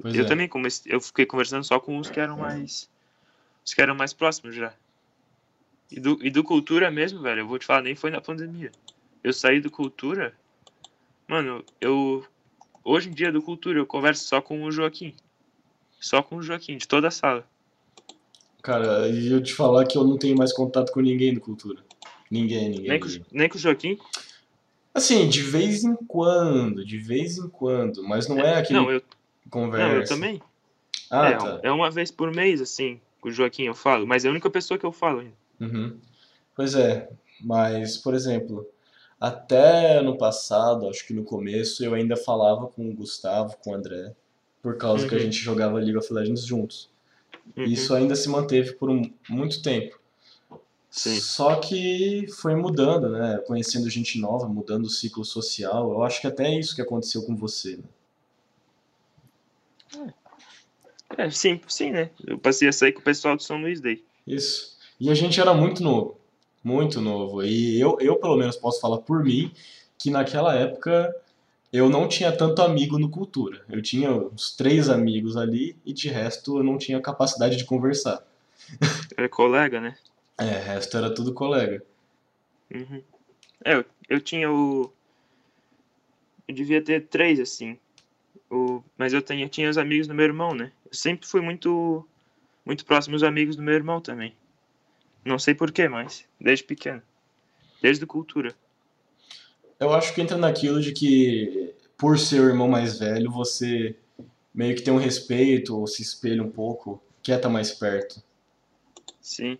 [SPEAKER 1] Pois
[SPEAKER 2] eu
[SPEAKER 1] é.
[SPEAKER 2] também comecei, eu fiquei conversando só com os que eram mais os que eram mais próximos já. E do, e do cultura mesmo, velho, eu vou te falar, nem foi na pandemia. Eu saí do cultura, mano, eu hoje em dia do cultura eu converso só com o Joaquim. Só com o Joaquim, de toda a sala.
[SPEAKER 1] Cara, e eu te falar que eu não tenho mais contato com ninguém do Cultura. Ninguém, ninguém.
[SPEAKER 2] Nem com, nem com o Joaquim?
[SPEAKER 1] Assim, de vez em quando, de vez em quando, mas não é aquele
[SPEAKER 2] Não, eu,
[SPEAKER 1] conversa.
[SPEAKER 2] não, eu também.
[SPEAKER 1] Ah,
[SPEAKER 2] é,
[SPEAKER 1] tá.
[SPEAKER 2] é uma vez por mês, assim, com o Joaquim eu falo, mas é a única pessoa que eu falo ainda.
[SPEAKER 1] Uhum. Pois é, mas, por exemplo, até ano passado, acho que no começo, eu ainda falava com o Gustavo, com o André, por causa que a
[SPEAKER 2] Uhum.
[SPEAKER 1] gente jogava League of Legends juntos.
[SPEAKER 2] Uhum.
[SPEAKER 1] Isso ainda se manteve por um- muito tempo.
[SPEAKER 2] Sim.
[SPEAKER 1] Só que foi mudando, né? Conhecendo gente nova, mudando o ciclo social. Eu acho que até é isso que aconteceu com você, né?
[SPEAKER 2] É, sim, sim, né? Eu passei a sair com o pessoal do São Luís daí.
[SPEAKER 1] Isso. E a gente era muito novo, muito novo. E eu, eu pelo menos posso falar por mim que naquela época eu não tinha tanto amigo no Cultura. Eu tinha uns três amigos ali e de resto eu não tinha capacidade de conversar.
[SPEAKER 2] É colega, né?
[SPEAKER 1] É, o resto era tudo colega.
[SPEAKER 2] Uhum. É, eu, eu tinha o. Eu devia ter três, assim. O... Mas eu tinha, tinha os amigos do meu irmão, né? Eu sempre fui muito. Muito próximo dos amigos do meu irmão também. Não sei porquê, mas. Desde pequeno. Desde cultura.
[SPEAKER 1] Eu acho que entra naquilo de que, por ser o irmão mais velho, você meio que tem um respeito ou se espelha um pouco, quer estar mais perto.
[SPEAKER 2] Sim.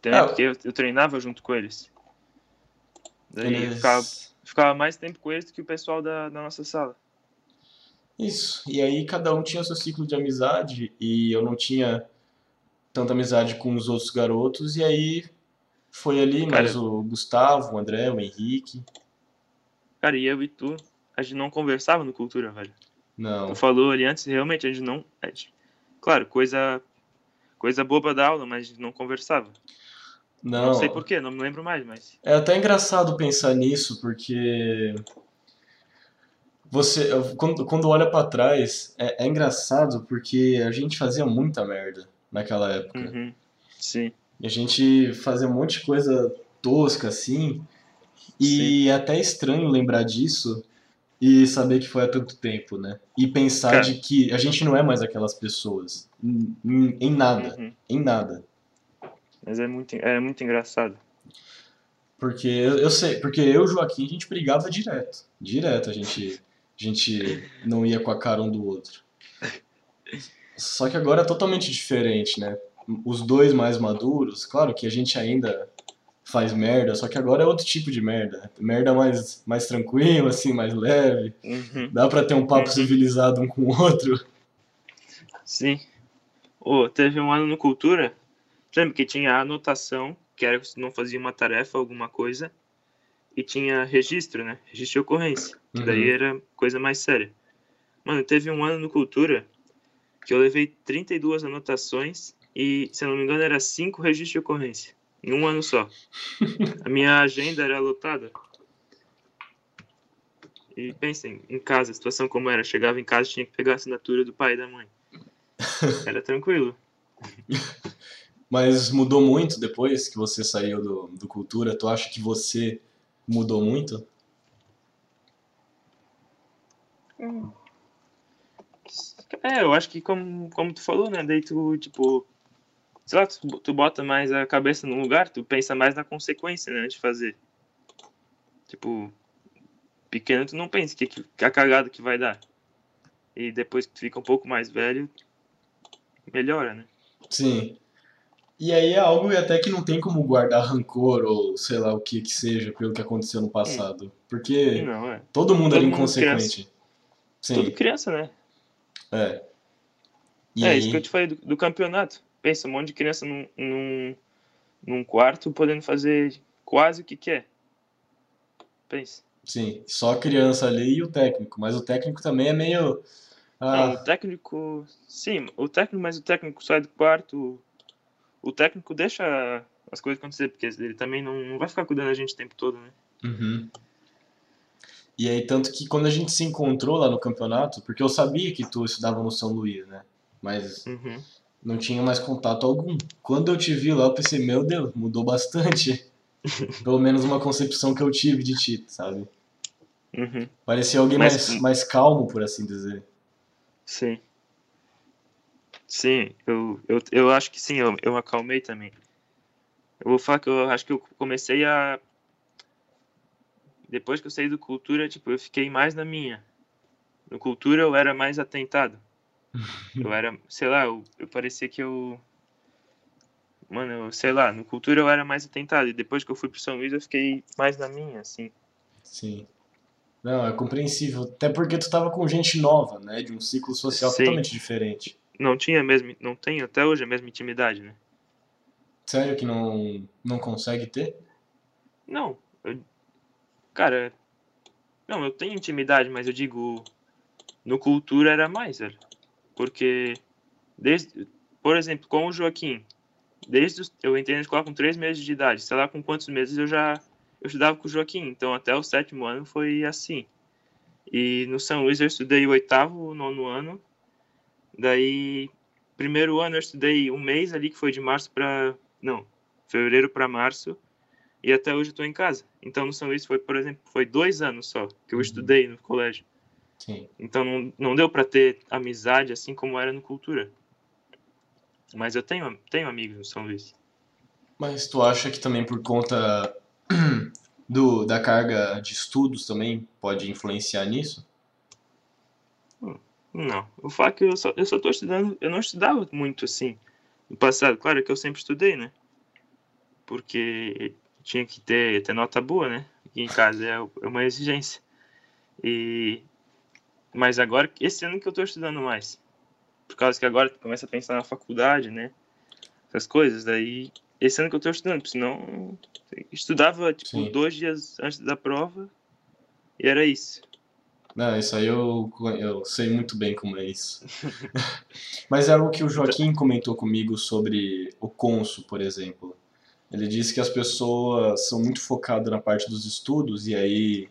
[SPEAKER 2] Também
[SPEAKER 1] É,
[SPEAKER 2] porque eu, eu treinava junto com eles. Daí eu
[SPEAKER 1] Eles-
[SPEAKER 2] ficava, ficava mais tempo com eles do que o pessoal da, da nossa sala.
[SPEAKER 1] Isso. E aí cada um tinha seu ciclo de amizade e eu não tinha tanta amizade com os outros garotos e aí foi ali mais
[SPEAKER 2] Cara-
[SPEAKER 1] o Gustavo, o André, o Henrique.
[SPEAKER 2] Cara, e eu e tu, a gente não conversava no cultura, velho.
[SPEAKER 1] Não.
[SPEAKER 2] Tu falou ali antes, realmente, a gente não. a gente- claro, coisa. Coisa boba da aula, mas a gente não conversava.
[SPEAKER 1] Não.
[SPEAKER 2] Não sei porquê, não me lembro mais, mas.
[SPEAKER 1] É até engraçado pensar nisso, porque você, quando, quando olha pra trás, é, é engraçado porque a gente fazia muita merda naquela época.
[SPEAKER 2] Uhum. Sim.
[SPEAKER 1] E a gente fazia um monte de coisa tosca assim, e é até estranho lembrar disso e saber que foi há tanto tempo, né? E pensar
[SPEAKER 2] Cara.
[SPEAKER 1] de que a gente não é mais aquelas pessoas, em, em- em nada,
[SPEAKER 2] Uhum.
[SPEAKER 1] em nada.
[SPEAKER 2] Mas é muito, é muito engraçado.
[SPEAKER 1] Porque eu, eu sei, porque eu e o Joaquim a gente brigava direto. Direto a gente, a gente não ia com a cara um do outro. Só que agora é totalmente diferente, né? Os dois mais maduros, claro que a gente ainda faz merda, só que agora é outro tipo de merda. Merda mais, mais tranquila, assim, mais leve.
[SPEAKER 2] Uhum.
[SPEAKER 1] Dá pra ter um papo
[SPEAKER 2] Uhum.
[SPEAKER 1] civilizado um com o outro.
[SPEAKER 2] Sim. Ô, teve um ano no Cultura, lembra que tinha a anotação, que era se não fazia uma tarefa, alguma coisa, e tinha registro, né? Registro de ocorrência, que daí
[SPEAKER 1] Uhum.
[SPEAKER 2] era coisa mais séria. Mano, teve um ano no Cultura que eu levei 32 anotações e, se eu não me engano, era 5 registros de ocorrência, em um ano só. A minha agenda era lotada. E pensem, em casa, a situação como era, chegava em casa tinha que pegar a assinatura do pai e da mãe. Era tranquilo.
[SPEAKER 1] Mas mudou muito depois que você saiu do, do Cultura? Tu acha que você mudou muito?
[SPEAKER 2] É, eu acho que como, como tu falou, né? Daí tu, tipo, sei lá, tu, tu bota mais a cabeça no lugar, tu pensa mais na consequência, né? De fazer. Tipo, pequeno tu não pensa que, que a cagada que vai dar. E depois que tu fica um pouco mais velho, melhora, né?
[SPEAKER 1] Sim. E aí é algo até que não tem como guardar rancor ou sei lá o que que seja pelo que aconteceu no passado. Porque
[SPEAKER 2] Não, é.
[SPEAKER 1] todo mundo
[SPEAKER 2] Todo
[SPEAKER 1] era inconsequente.
[SPEAKER 2] Tudo
[SPEAKER 1] Sim,
[SPEAKER 2] criança, né?
[SPEAKER 1] é. E
[SPEAKER 2] é,
[SPEAKER 1] aí,
[SPEAKER 2] isso que eu te falei do, do campeonato. Pensa, um monte de criança num, num, num quarto podendo fazer quase o que quer. Pensa.
[SPEAKER 1] sim, só a criança ali e o técnico. Mas o técnico também é meio.
[SPEAKER 2] Não,
[SPEAKER 1] Ah,
[SPEAKER 2] o técnico. Sim, o técnico, mas o técnico sai do quarto. O técnico deixa as coisas acontecer, porque ele também não, não vai ficar cuidando da gente o tempo todo, né?
[SPEAKER 1] uhum. E aí, tanto que quando a gente se encontrou lá no campeonato, porque eu sabia que tu estudava no São Luís, né? Mas
[SPEAKER 2] Uhum.
[SPEAKER 1] Não tinha mais contato algum. Quando eu te vi lá, eu pensei, meu Deus, mudou bastante. Pelo menos uma concepção que eu tive de ti, sabe?
[SPEAKER 2] Uhum.
[SPEAKER 1] Parecia alguém
[SPEAKER 2] Mas-
[SPEAKER 1] mais, mais calmo, por assim dizer.
[SPEAKER 2] Sim. Sim, eu, eu, eu acho que sim, eu, eu acalmei também. Eu vou falar que eu acho que eu comecei a. Depois que eu saí do Cultura, tipo, eu fiquei mais na minha. No Cultura eu era mais atentado. Eu era, sei lá, eu, eu parecia que eu. Mano, eu, sei lá, no Cultura eu era mais atentado. E depois que eu fui pro São Luís eu fiquei mais na minha, assim.
[SPEAKER 1] Sim. Não, é compreensível. Até porque tu tava com gente nova, né? De um ciclo social
[SPEAKER 2] Sim.
[SPEAKER 1] totalmente diferente.
[SPEAKER 2] Não tinha mesmo, não tenho até hoje a mesma intimidade, né?
[SPEAKER 1] Sério que não, não consegue ter?
[SPEAKER 2] Não, eu- cara, não, eu tenho intimidade, mas eu digo, no cultura era mais, velho. Porque, desde, por exemplo, com o Joaquim, desde os- eu entrei na escola com três meses de idade, sei lá com quantos meses eu já eu estudava com o Joaquim, então até o sétimo ano foi assim. E no São Luís eu estudei o oitavo, o nono ano, daí primeiro ano eu estudei um mês ali que foi de março para não, fevereiro para março e até hoje eu tô em casa. Então no São Luís foi, por exemplo, foi dois anos só que eu
[SPEAKER 1] Uhum.
[SPEAKER 2] estudei no colégio.
[SPEAKER 1] Sim.
[SPEAKER 2] Então não, não deu para ter amizade assim como era no Cultura. Mas eu tenho, tenho amigos no São Luís.
[SPEAKER 1] Mas tu acha que também por conta do, da carga de estudos também pode influenciar nisso?
[SPEAKER 2] Não, o fato é que eu só, eu só tô estudando, eu não estudava muito assim no passado. Claro que eu sempre estudei, né? Porque tinha que ter, ter nota boa, né? Aqui em casa é é uma exigência. E mas agora, esse ano que eu tô estudando mais. Por causa que agora começa a pensar na faculdade, né? Essas coisas, daí esse ano que eu tô estudando, porque senão estudava tipo
[SPEAKER 1] Sim.
[SPEAKER 2] dois dias antes da prova e era isso.
[SPEAKER 1] Não, isso aí eu, eu sei muito bem como é isso. Mas é algo que o Joaquim comentou comigo sobre o Consul, por exemplo. Ele disse que as pessoas são muito focadas na parte dos estudos e aí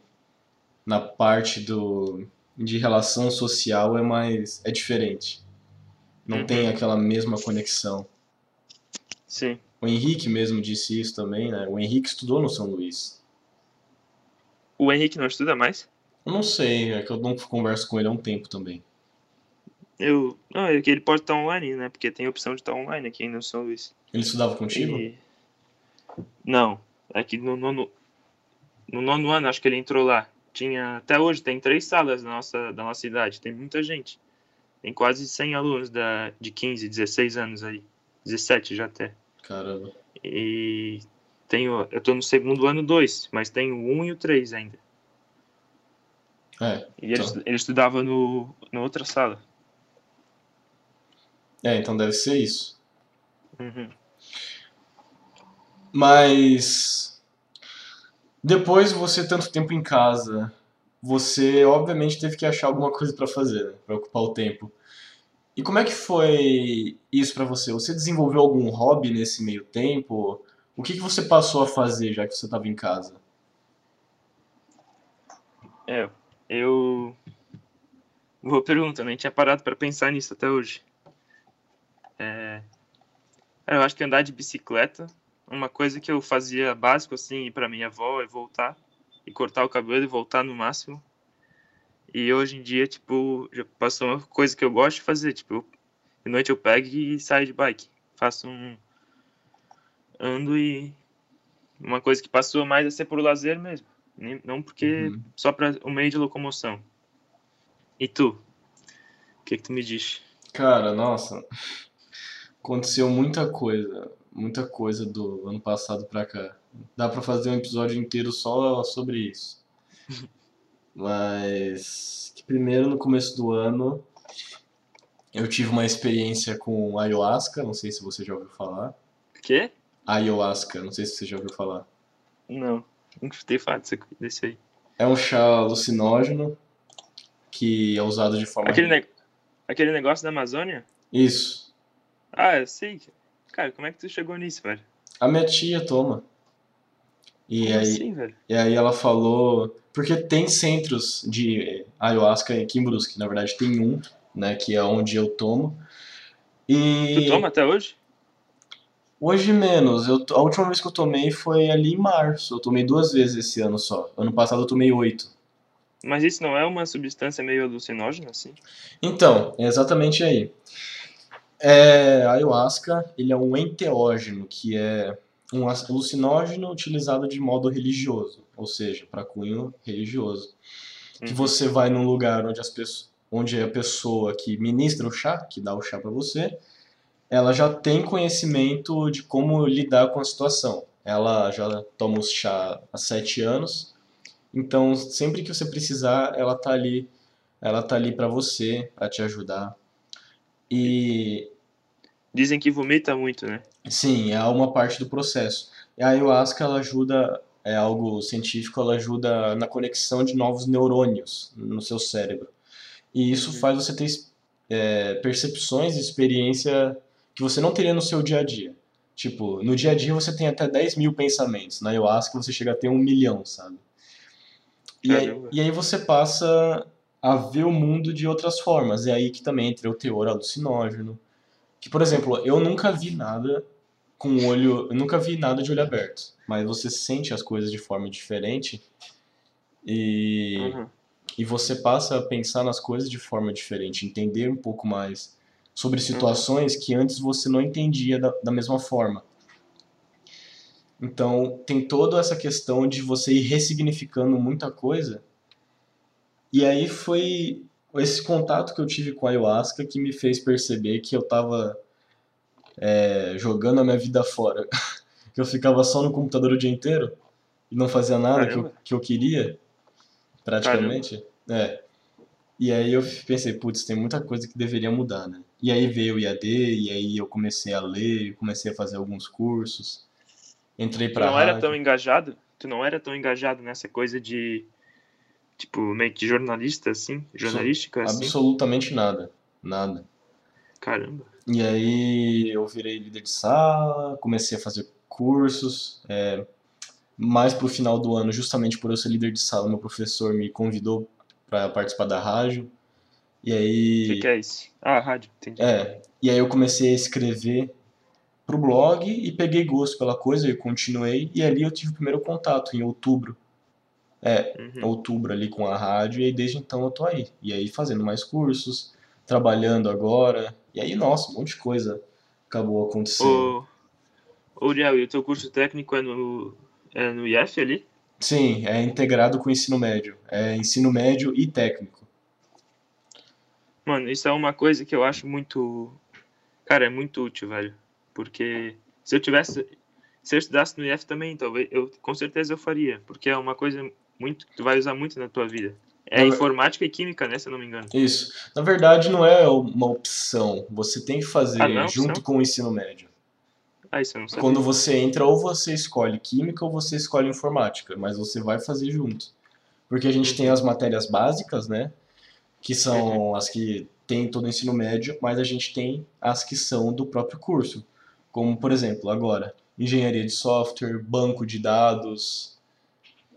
[SPEAKER 1] na parte do, de relação social é mais é diferente. Não
[SPEAKER 2] Uhum.
[SPEAKER 1] tem aquela mesma conexão.
[SPEAKER 2] Sim.
[SPEAKER 1] O Henrique mesmo disse isso também, né? O Henrique estudou no São Luís.
[SPEAKER 2] O Henrique não estuda mais?
[SPEAKER 1] Eu não sei, é que eu não converso com ele há um tempo também.
[SPEAKER 2] Eu. Não, é que ele pode estar online, né? Porque tem a opção de estar online aqui no São Luís.
[SPEAKER 1] Ele estudava contigo?
[SPEAKER 2] E- Não, é que no nono, no nono ano acho que ele entrou lá. Tinha, até hoje tem três salas da nossa, da nossa idade, tem muita gente. Tem quase 100 alunos da, de 15, 16 anos aí. 17 já até.
[SPEAKER 1] Caramba.
[SPEAKER 2] E tenho, eu tô no segundo ano 2, mas tenho o 1 e o 3 ainda.
[SPEAKER 1] É,
[SPEAKER 2] E ele,
[SPEAKER 1] Tá.
[SPEAKER 2] estu- ele estudava no, na outra sala.
[SPEAKER 1] é, então deve ser isso.
[SPEAKER 2] Uhum.
[SPEAKER 1] Mas depois de você tanto tempo em casa, você obviamente teve que achar alguma coisa pra fazer, né? Pra ocupar o tempo. E como é que foi isso pra você? Você desenvolveu algum hobby nesse meio tempo? O que que você passou a fazer já que você estava em casa?
[SPEAKER 2] É, eu. Boa pergunta, nem tinha parado para pensar nisso até hoje. É, eu acho que andar de bicicleta, uma coisa que eu fazia básico assim, ir para minha avó e voltar, e cortar o cabelo e voltar no máximo. E hoje em dia, tipo, já passou uma coisa que eu gosto de fazer, tipo, de noite eu pego e saio de bike. Faço um. Ando e. Uma coisa que passou mais a ser por lazer mesmo. Não porque
[SPEAKER 1] Uhum.
[SPEAKER 2] só para o meio de locomoção. E tu? O que que tu me diz?
[SPEAKER 1] Cara, nossa, aconteceu muita coisa, muita coisa do ano passado pra cá. Dá pra fazer um episódio inteiro só sobre isso. Mas que primeiro no começo do ano eu tive uma experiência com ayahuasca, não sei se você já ouviu falar.
[SPEAKER 2] Quê?
[SPEAKER 1] Ayahuasca, não sei se você já ouviu falar.
[SPEAKER 2] Não, nunca escutei falar desse aí.
[SPEAKER 1] É um chá alucinógeno que é usado de forma
[SPEAKER 2] Aquele, ne- aquele negócio da Amazônia?
[SPEAKER 1] Isso.
[SPEAKER 2] Ah, eu sei. Cara, como é que tu chegou nisso, velho?
[SPEAKER 1] A minha tia toma. E
[SPEAKER 2] Como
[SPEAKER 1] aí
[SPEAKER 2] assim, velho?
[SPEAKER 1] E aí ela falou, porque tem centros de ayahuasca aqui em Brusque, na verdade tem um, né, que é onde eu tomo.
[SPEAKER 2] Tu
[SPEAKER 1] E
[SPEAKER 2] toma até hoje?
[SPEAKER 1] hoje menos, eu, a última vez que eu tomei foi ali em março, eu tomei duas vezes esse ano só. Ano passado eu tomei oito.
[SPEAKER 2] Mas isso não é uma substância meio alucinógena, assim?
[SPEAKER 1] Então, é exatamente aí. É, a ayahuasca, ele é um enteógeno, que é um alucinógeno utilizado de modo religioso, ou seja, para cunho religioso. que
[SPEAKER 2] Uhum.
[SPEAKER 1] você vai num lugar onde as pessoas, onde a pessoa que ministra o chá, que dá o chá para você, ela já tem conhecimento de como lidar com a situação. Ela já toma o chá há sete anos, então sempre que você precisar, ela tá ali, ela tá ali para você, para te ajudar. E
[SPEAKER 2] Dizem que vomita muito, né?
[SPEAKER 1] Sim, é uma parte do processo. E a ayahuasca, ela ajuda, é algo científico, ela ajuda na conexão de novos neurônios no seu cérebro. E isso
[SPEAKER 2] Uhum.
[SPEAKER 1] faz você ter é, percepções e experiência que você não teria no seu dia a dia. Tipo, no dia a dia você tem até 10 mil pensamentos, na ayahuasca você chega a ter um milhão, sabe? E aí, e aí você passa a ver o mundo de outras formas. É aí que também entra o teor alucinógeno. Que, por exemplo, eu nunca vi nada com o olho. Eu nunca vi nada de olho aberto. Mas você sente as coisas de forma diferente e,
[SPEAKER 2] Uhum.
[SPEAKER 1] e você passa a pensar nas coisas de forma diferente, entender um pouco mais sobre situações que antes você não entendia da, da mesma forma. Então, tem toda essa questão de você ir ressignificando muita coisa. E aí foi esse contato que eu tive com a ayahuasca que me fez perceber que eu tava é, jogando a minha vida fora. que eu ficava só no computador o dia inteiro e não fazia nada que eu,
[SPEAKER 2] Caramba.
[SPEAKER 1] que eu queria, praticamente. É. E aí eu pensei, putz, tem muita coisa que deveria mudar, né? E aí veio o IAD, e aí eu comecei a ler, comecei a fazer alguns cursos, entrei
[SPEAKER 2] Tu
[SPEAKER 1] pra
[SPEAKER 2] não era
[SPEAKER 1] rádio.
[SPEAKER 2] tão engajado? Tu não era tão engajado nessa coisa de Tipo, meio que jornalista, assim? Jornalística, assim?
[SPEAKER 1] Absolutamente nada. Nada.
[SPEAKER 2] Caramba.
[SPEAKER 1] E aí eu virei líder de sala, comecei a fazer cursos. É, mais pro final do ano, justamente por eu ser líder de sala, meu professor me convidou para participar da rádio. E
[SPEAKER 2] O
[SPEAKER 1] aí.
[SPEAKER 2] que, que é isso? Ah, rádio, entendi.
[SPEAKER 1] É, e aí eu comecei a escrever pro blog e peguei gosto pela coisa e continuei. E ali eu tive o primeiro contato, em outubro. É,
[SPEAKER 2] Uhum.
[SPEAKER 1] outubro ali com a rádio, e aí desde então eu tô aí. E aí fazendo mais cursos, trabalhando agora. E aí, nossa, um monte de coisa acabou acontecendo.
[SPEAKER 2] Ô, ô Uriel, e o teu curso técnico é no, é no IF ali?
[SPEAKER 1] Sim, é integrado com o ensino médio. É ensino médio e técnico.
[SPEAKER 2] Mano, isso é uma coisa que eu acho muito. Cara, é muito útil, velho. Porque se eu tivesse. Se eu estudasse no IF também, talvez. Eu, com certeza eu faria. Porque é uma coisa muito que tu vai usar muito na tua vida. É
[SPEAKER 1] Não,
[SPEAKER 2] informática e química, né? Se eu não me engano.
[SPEAKER 1] Isso. Na verdade, não é uma opção. Você tem que fazer
[SPEAKER 2] Ah, é
[SPEAKER 1] junto
[SPEAKER 2] opção?
[SPEAKER 1] com o ensino médio.
[SPEAKER 2] Ah, isso eu não sabia.
[SPEAKER 1] Quando você entra, ou você escolhe química ou você escolhe informática, mas você vai fazer junto. Porque a gente tem
[SPEAKER 2] Uhum.
[SPEAKER 1] as matérias básicas, né? Que são as que tem todo o ensino médio, mas a gente tem as que são do próprio curso. Como, por exemplo, agora, engenharia de software, banco de dados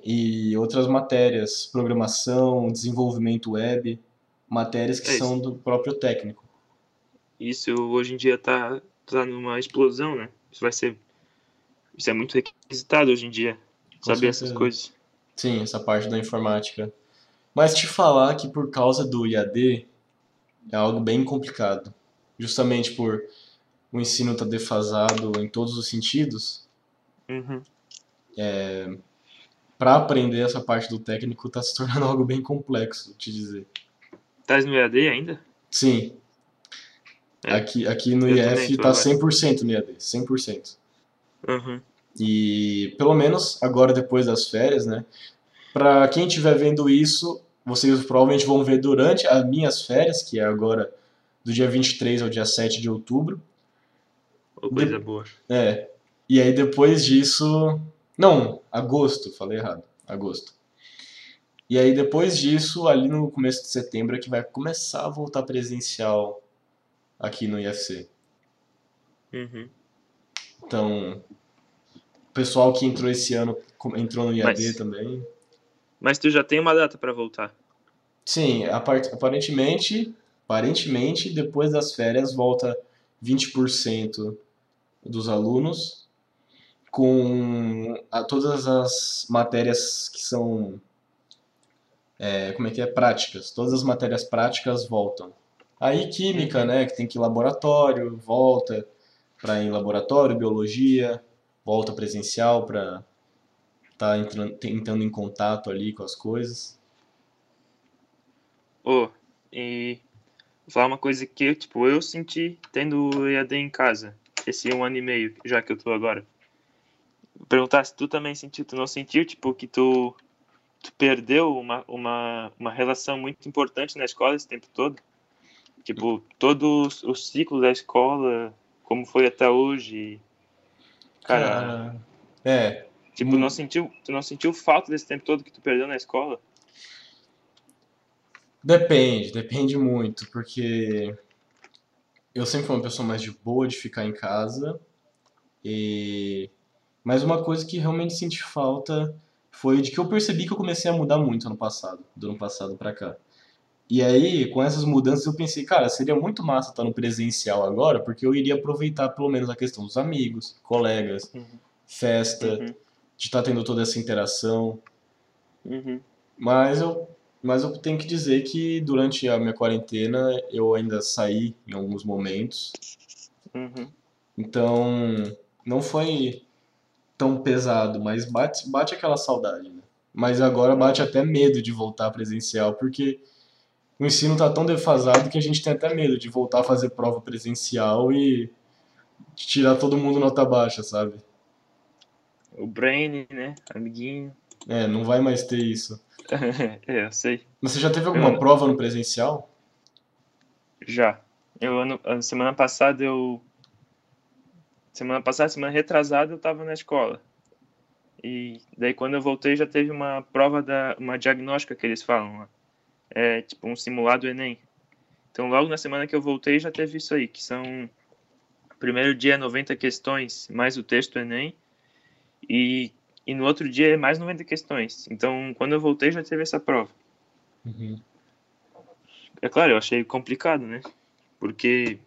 [SPEAKER 1] e outras matérias, programação, desenvolvimento web, matérias que
[SPEAKER 2] É
[SPEAKER 1] são do próprio técnico.
[SPEAKER 2] Isso hoje em dia tá, tá numa explosão, né? Isso vai ser. Isso é muito requisitado hoje em dia.
[SPEAKER 1] Com
[SPEAKER 2] saber essas
[SPEAKER 1] certeza.
[SPEAKER 2] coisas.
[SPEAKER 1] Sim, essa parte da informática. Mas te falar que por causa do IAD é algo bem complicado. Justamente por o ensino estar defasado em todos os sentidos,
[SPEAKER 2] Uhum.
[SPEAKER 1] Para aprender essa parte do técnico está se tornando algo bem complexo, te dizer.
[SPEAKER 2] Tás no EAD ainda?
[SPEAKER 1] Sim,
[SPEAKER 2] É.
[SPEAKER 1] aqui, aqui no
[SPEAKER 2] Eu
[SPEAKER 1] IF tá
[SPEAKER 2] agora.
[SPEAKER 1] 100% no IAD, 100%.
[SPEAKER 2] Uhum.
[SPEAKER 1] E pelo menos agora depois das férias, né? Para quem estiver vendo isso, vocês provavelmente vão ver durante as minhas férias, que é agora do dia 23 ao dia 7 de outubro.
[SPEAKER 2] Ô, coisa boa.
[SPEAKER 1] É. E aí depois disso, não, agosto, falei errado, agosto. E aí depois disso, ali no começo de setembro é que vai começar a voltar presencial aqui no IFC.
[SPEAKER 2] Uhum.
[SPEAKER 1] Então, o pessoal que entrou esse ano entrou no IAD
[SPEAKER 2] Mas-
[SPEAKER 1] também.
[SPEAKER 2] Mas tu já tem uma data pra voltar.
[SPEAKER 1] Sim, apar- aparentemente, aparentemente, depois das férias volta 20% dos alunos com a- todas as matérias que são, é, como é que é, práticas. Todas as matérias práticas voltam. Aí química, né, que tem que ir laboratório, volta para ir em laboratório, biologia, volta presencial para estar entrando, entrando em contato ali com as coisas.
[SPEAKER 2] Ô, e falar uma coisa que, tipo, eu senti tendo EAD em casa, esse um ano e meio, já que eu tô agora. Perguntar se tu também sentiu, tu não sentiu, tipo, que tu, tu perdeu uma, uma, uma relação muito importante na escola esse tempo todo? Tipo, todo o ciclo da escola, como foi até hoje. Cara,
[SPEAKER 1] Cara, é,
[SPEAKER 2] tipo, não sentiu, tu não sentiu falta desse tempo todo que tu perdeu na escola?
[SPEAKER 1] depende, depende muito, porque eu sempre fui uma pessoa mais de boa de ficar em casa, e mas uma coisa que realmente senti falta foi de que eu percebi que eu comecei a mudar muito ano passado, do ano passado pra cá. E aí, com essas mudanças, eu pensei, cara, seria muito massa estar no presencial agora, porque eu iria aproveitar pelo menos a questão dos amigos, colegas,
[SPEAKER 2] Uhum.
[SPEAKER 1] festa,
[SPEAKER 2] Uhum.
[SPEAKER 1] de estar tendo toda essa interação.
[SPEAKER 2] Uhum.
[SPEAKER 1] Mas eu, mas eu tenho que dizer que durante a minha quarentena eu ainda saí em alguns momentos.
[SPEAKER 2] Uhum.
[SPEAKER 1] Então não foi tão pesado, mas bate, bate aquela saudade, né? Mas agora bate até medo de voltar presencial, porque o ensino tá tão defasado que a gente tem até medo de voltar a fazer prova presencial e tirar todo mundo nota baixa, sabe?
[SPEAKER 2] O Brain, né? Amiguinho.
[SPEAKER 1] É, não vai mais ter isso.
[SPEAKER 2] é, eu sei.
[SPEAKER 1] Mas Você já teve alguma
[SPEAKER 2] Eu-
[SPEAKER 1] prova no presencial?
[SPEAKER 2] Já. Eu, ano- semana passada eu. Semana passada, semana retrasada, eu tava na escola. E daí quando eu voltei já teve uma prova da uma diagnóstica que eles falam, lá. é tipo um simulado ENEM. Então logo na semana que eu voltei já teve isso aí, que são primeiro dia 90 questões mais o texto ENEM e e no outro dia é mais 90 questões. Então quando eu voltei já teve essa prova.
[SPEAKER 1] Uhum.
[SPEAKER 2] É claro, eu achei complicado, né? Porque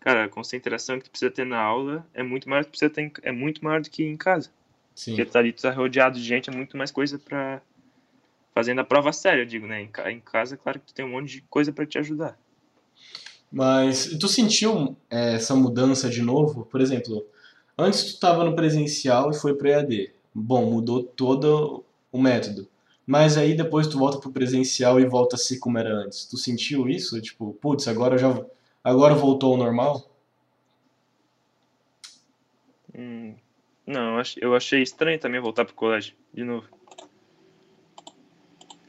[SPEAKER 2] cara, a concentração que tu precisa ter na aula é muito maior que precisa ter em, é muito maior do que em casa.
[SPEAKER 1] Sim.
[SPEAKER 2] Porque tá ali, tu tá rodeado de gente, é muito mais coisa pra. Fazendo a prova séria, eu digo, né? Em, em casa, claro que tu tem um monte de coisa pra te ajudar.
[SPEAKER 1] Mas tu sentiu é, essa mudança de novo? Por exemplo, antes tu estava no presencial e foi para EAD. Bom, mudou todo o método. Mas aí depois tu volta pro presencial e volta a ser como era antes. Tu sentiu isso? Tipo, putz, agora já agora voltou ao normal?
[SPEAKER 2] Hum, não, eu ach- eu achei estranho também voltar pro colégio, de novo.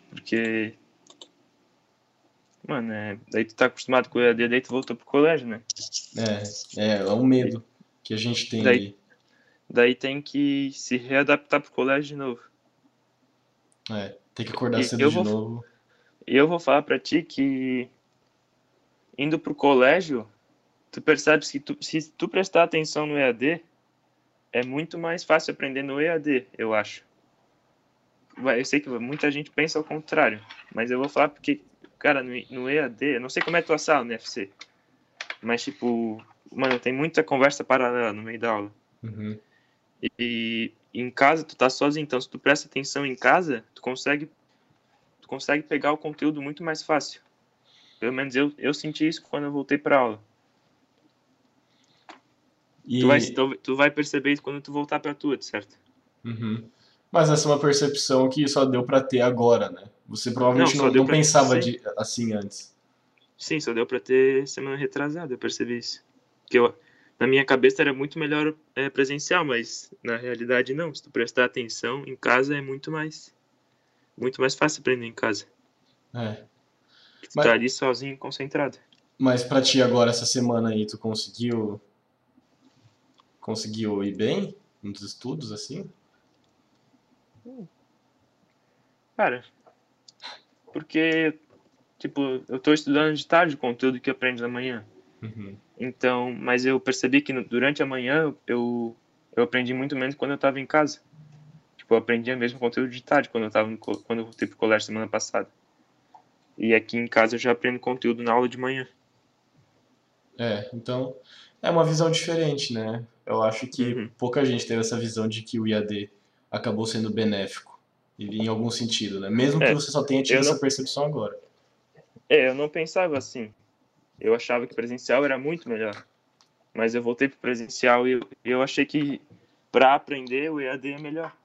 [SPEAKER 2] Porque. Mano, é, daí tu tá acostumado com o EAD, daí tu voltou pro colégio, né?
[SPEAKER 1] É, é, é um medo que a gente tem
[SPEAKER 2] Daí-
[SPEAKER 1] aí.
[SPEAKER 2] Daí tem que se readaptar pro colégio de novo.
[SPEAKER 1] É, tem que acordar
[SPEAKER 2] E
[SPEAKER 1] cedo de
[SPEAKER 2] vou-
[SPEAKER 1] novo.
[SPEAKER 2] Eu vou falar pra ti que indo pro colégio, tu percebes que tu, se tu prestar atenção no EAD, é muito mais fácil aprender no EAD, eu acho. Eu sei que muita gente pensa ao contrário, mas eu vou falar porque, cara, no, no EAD, eu não sei como é a tua sala no FC, mas tipo, mano, tem muita conversa paralela no meio da aula.
[SPEAKER 1] Uhum.
[SPEAKER 2] E em casa tu tá sozinho, então se tu presta atenção em casa, tu consegue tu consegue pegar o conteúdo muito mais fácil. Pelo menos eu, eu senti isso quando eu voltei pra aula.
[SPEAKER 1] E...
[SPEAKER 2] Tu, vai, tu, tu vai perceber isso quando tu voltar pra tua, certo?
[SPEAKER 1] Uhum. Mas essa é uma percepção que só deu pra ter agora, né? Você provavelmente
[SPEAKER 2] Não,
[SPEAKER 1] não, não pensava
[SPEAKER 2] sim.
[SPEAKER 1] de- assim antes.
[SPEAKER 2] Sim, só deu pra ter semana retrasada, eu percebi isso. Que eu, na minha cabeça era muito melhor é, presencial, mas na realidade não. Se tu prestar atenção, em casa é muito mais muito mais fácil aprender em casa.
[SPEAKER 1] É.
[SPEAKER 2] Tu
[SPEAKER 1] Mas-
[SPEAKER 2] tá ali sozinho, concentrado.
[SPEAKER 1] Mas pra ti agora, essa semana aí, tu conseguiu. Conseguiu ir bem nos estudos, assim?
[SPEAKER 2] Cara, porque, tipo, eu tô estudando de tarde o conteúdo que eu aprendo na manhã.
[SPEAKER 1] Uhum.
[SPEAKER 2] Então, mas eu percebi que durante a manhã eu, eu aprendi muito menos quando eu tava em casa. Tipo, eu aprendia mesmo conteúdo de tarde quando eu tava no, quando eu voltei pro colégio semana passada. E aqui em casa eu já aprendo conteúdo na aula de manhã.
[SPEAKER 1] É, então é uma visão diferente, né? Eu acho que
[SPEAKER 2] Uhum.
[SPEAKER 1] pouca gente teve essa visão de que o IAD acabou sendo benéfico, e- em algum sentido, né? Mesmo que
[SPEAKER 2] É,
[SPEAKER 1] você só tenha tido
[SPEAKER 2] não-
[SPEAKER 1] essa percepção agora.
[SPEAKER 2] É, eu não pensava assim. Eu achava que presencial era muito melhor. Mas eu voltei pro presencial e eu, eu achei que pra aprender o EAD é melhor.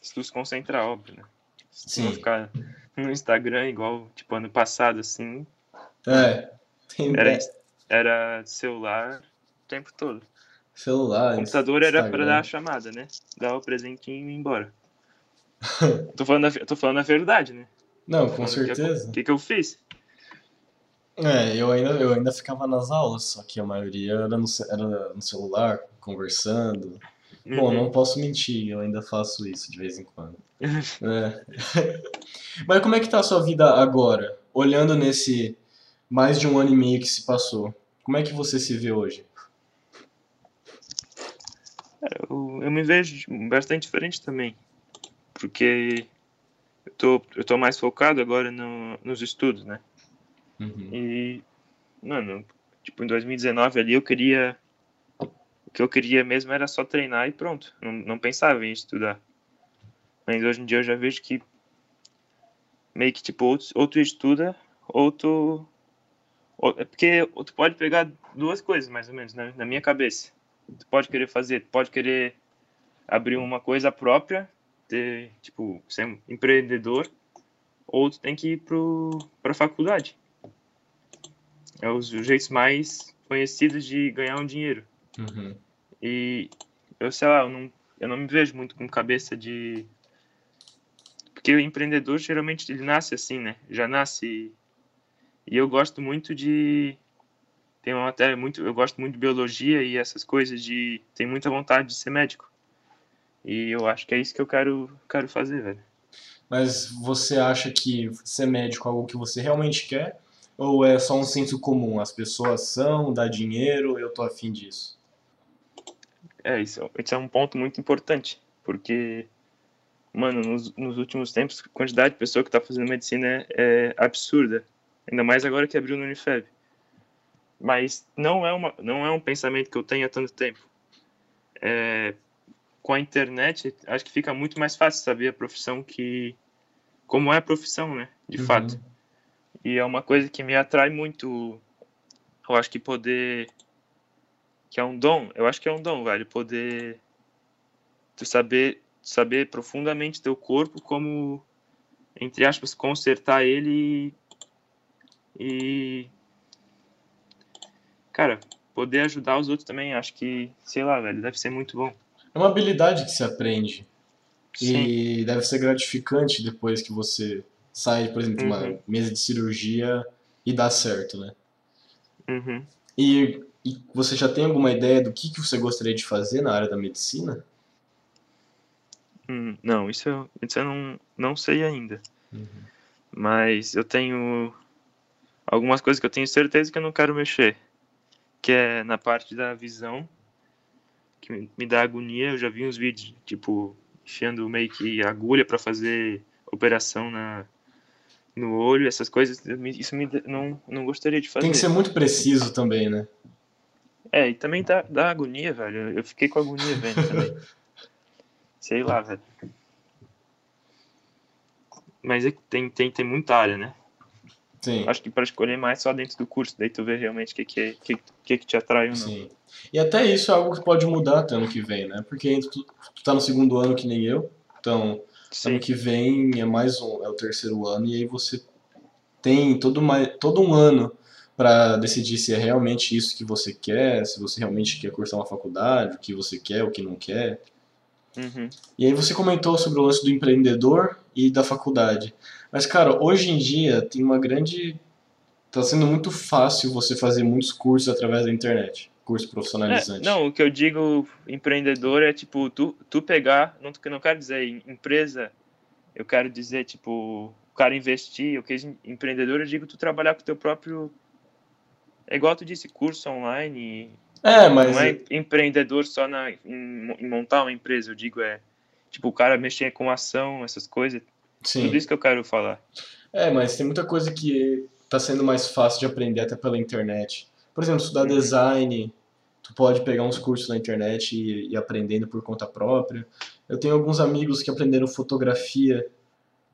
[SPEAKER 2] Se tu se concentrar, óbvio, né? Tu não
[SPEAKER 1] Sim.
[SPEAKER 2] ficar no Instagram igual, tipo, ano passado, assim,
[SPEAKER 1] É,
[SPEAKER 2] era, era celular o tempo todo.
[SPEAKER 1] celular,
[SPEAKER 2] O computador era pra
[SPEAKER 1] Instagram.
[SPEAKER 2] dar a chamada, né? Dar o presentinho e ir embora. tô, falando a, tô falando a verdade, né?
[SPEAKER 1] Não, com certeza.
[SPEAKER 2] O que, que eu fiz?
[SPEAKER 1] É, eu ainda, eu ainda ficava nas aulas, só que a maioria era no, era no celular, conversando. Bom,
[SPEAKER 2] Uhum.
[SPEAKER 1] não posso mentir, eu ainda faço isso de vez em quando. É. Mas como é que tá a sua vida agora? Olhando nesse mais de um ano e meio que se passou, como é que você se vê hoje?
[SPEAKER 2] Eu, eu me vejo bastante diferente também. Porque eu tô, eu tô mais focado agora no, nos estudos, né?
[SPEAKER 1] Uhum.
[SPEAKER 2] E, mano, tipo, em 2019 ali eu queria. Que eu queria mesmo era só treinar e pronto. Não, não pensava em estudar. Mas hoje em dia eu já vejo que. Meio que, tipo, ou tu, estuda, ou tu. é porque tu pode pegar duas coisas, mais ou menos, né, na minha cabeça. Tu pode querer fazer, tu pode querer abrir uma coisa própria, ter, tipo, ser um empreendedor, ou tu tem que ir pro, pra faculdade. É os jeitos mais conhecidos de ganhar um dinheiro.
[SPEAKER 1] Uhum.
[SPEAKER 2] E eu sei lá, eu não, eu não me vejo muito com cabeça de. Porque o empreendedor geralmente ele nasce assim, né? Já nasce. E eu gosto muito de tem uma matéria muito, eu gosto muito de biologia e essas coisas de, tenho muita vontade de ser médico. E eu acho que é isso que eu quero, quero fazer, velho.
[SPEAKER 1] Mas você acha que ser médico é algo que você realmente quer? Ou é só um senso comum? As pessoas são, dá dinheiro, eu tô afim disso.
[SPEAKER 2] É, isso, isso é um ponto muito importante, porque, mano, nos, nos últimos tempos, a quantidade de pessoa que tá fazendo medicina é, é absurda. Ainda mais agora que abriu no Unifeb. Mas não é, uma, não é um pensamento que eu tenho há tanto tempo. É, com a internet, acho que fica muito mais fácil saber a profissão que. Como é a profissão, né? De uhum. fato. E é uma coisa que me atrai muito. Eu acho que poder. Que é um dom. Eu acho que é um dom, velho. Poder. Tu saber, saber profundamente teu corpo, como. Entre aspas, consertar ele e cara, poder ajudar os outros também, acho que, sei lá, velho, deve ser muito bom.
[SPEAKER 1] É uma habilidade que se aprende. Sim. E deve ser gratificante depois que você sai, por exemplo, de uma uhum. mesa de cirurgia e dá certo, né?
[SPEAKER 2] Uhum.
[SPEAKER 1] E, e, você já tem alguma ideia do que, que você gostaria de fazer na área da medicina?
[SPEAKER 2] Hum, não, isso eu, isso eu não, não sei ainda. Uhum. Mas eu tenho algumas coisas que eu tenho certeza que eu não quero mexer que é na parte da visão, que me dá agonia. Eu já vi uns vídeos, tipo, enfiando meio que agulha para fazer operação na, no olho, essas coisas. Isso me não, não gostaria de fazer.
[SPEAKER 1] Tem que ser muito preciso também, né?
[SPEAKER 2] É, e também dá, dá agonia, velho. Eu fiquei com agonia vendo também. Sei lá, velho. Mas é tem, tem, tem muita área, né?
[SPEAKER 1] Sim.
[SPEAKER 2] Acho que para escolher mais só dentro do curso, daí tu vê realmente o que, que, que, que, que te atrai ou não.
[SPEAKER 1] Sim. E até isso é algo que pode mudar até ano que vem, né? Porque tu, tu tá no segundo ano que nem eu, então Sim. ano que vem é mais um, é o terceiro ano, e aí você tem todo, uma, todo um ano para decidir se é realmente isso que você quer, se você realmente quer cursar uma faculdade, o que você quer, o que não quer.
[SPEAKER 2] Uhum.
[SPEAKER 1] E aí você comentou sobre o lance do empreendedor e da faculdade. Mas, cara, hoje em dia tem uma grande. Tá sendo muito fácil você fazer muitos cursos através da internet. Curso profissionalizante.
[SPEAKER 2] É, não, o que eu digo empreendedor é tipo, tu, tu pegar, não, não quero dizer empresa, eu quero dizer, tipo, o cara investir, o que empreendedor, eu digo tu trabalhar com o teu próprio. É igual tu disse, curso online.
[SPEAKER 1] É, mas.
[SPEAKER 2] Não é empreendedor só na, em, em montar uma empresa, eu digo, é. Tipo, o cara mexer com ação, essas coisas. Sim. Tudo isso que eu quero falar.
[SPEAKER 1] É, mas tem muita coisa que está sendo mais fácil de aprender até pela internet. Por exemplo, estudar uhum. design, tu pode pegar uns cursos na internet e ir aprendendo por conta própria. Eu tenho alguns amigos que aprenderam fotografia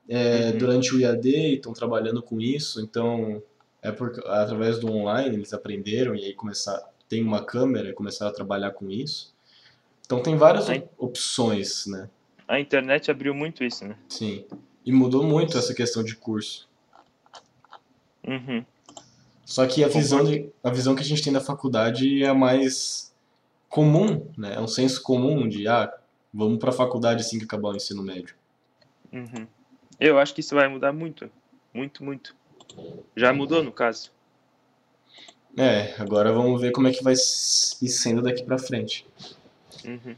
[SPEAKER 1] é, uhum. durante o IAD e estão trabalhando com isso, então é por, através do online eles aprenderam e aí começar tem uma câmera e começaram a trabalhar com isso. Então tem várias opções, né?
[SPEAKER 2] A internet abriu muito isso, né?
[SPEAKER 1] Sim. E mudou muito essa questão de curso.
[SPEAKER 2] Uhum.
[SPEAKER 1] Só que a visão, de, a visão que a gente tem da faculdade é a mais comum, né? É um senso comum de, ah, vamos para a faculdade assim que acabar o ensino médio.
[SPEAKER 2] Uhum. Eu acho que isso vai mudar muito. Muito, muito. Já mudou, no caso.
[SPEAKER 1] É, agora vamos ver como é que vai ir sendo daqui para frente.
[SPEAKER 2] Uhum.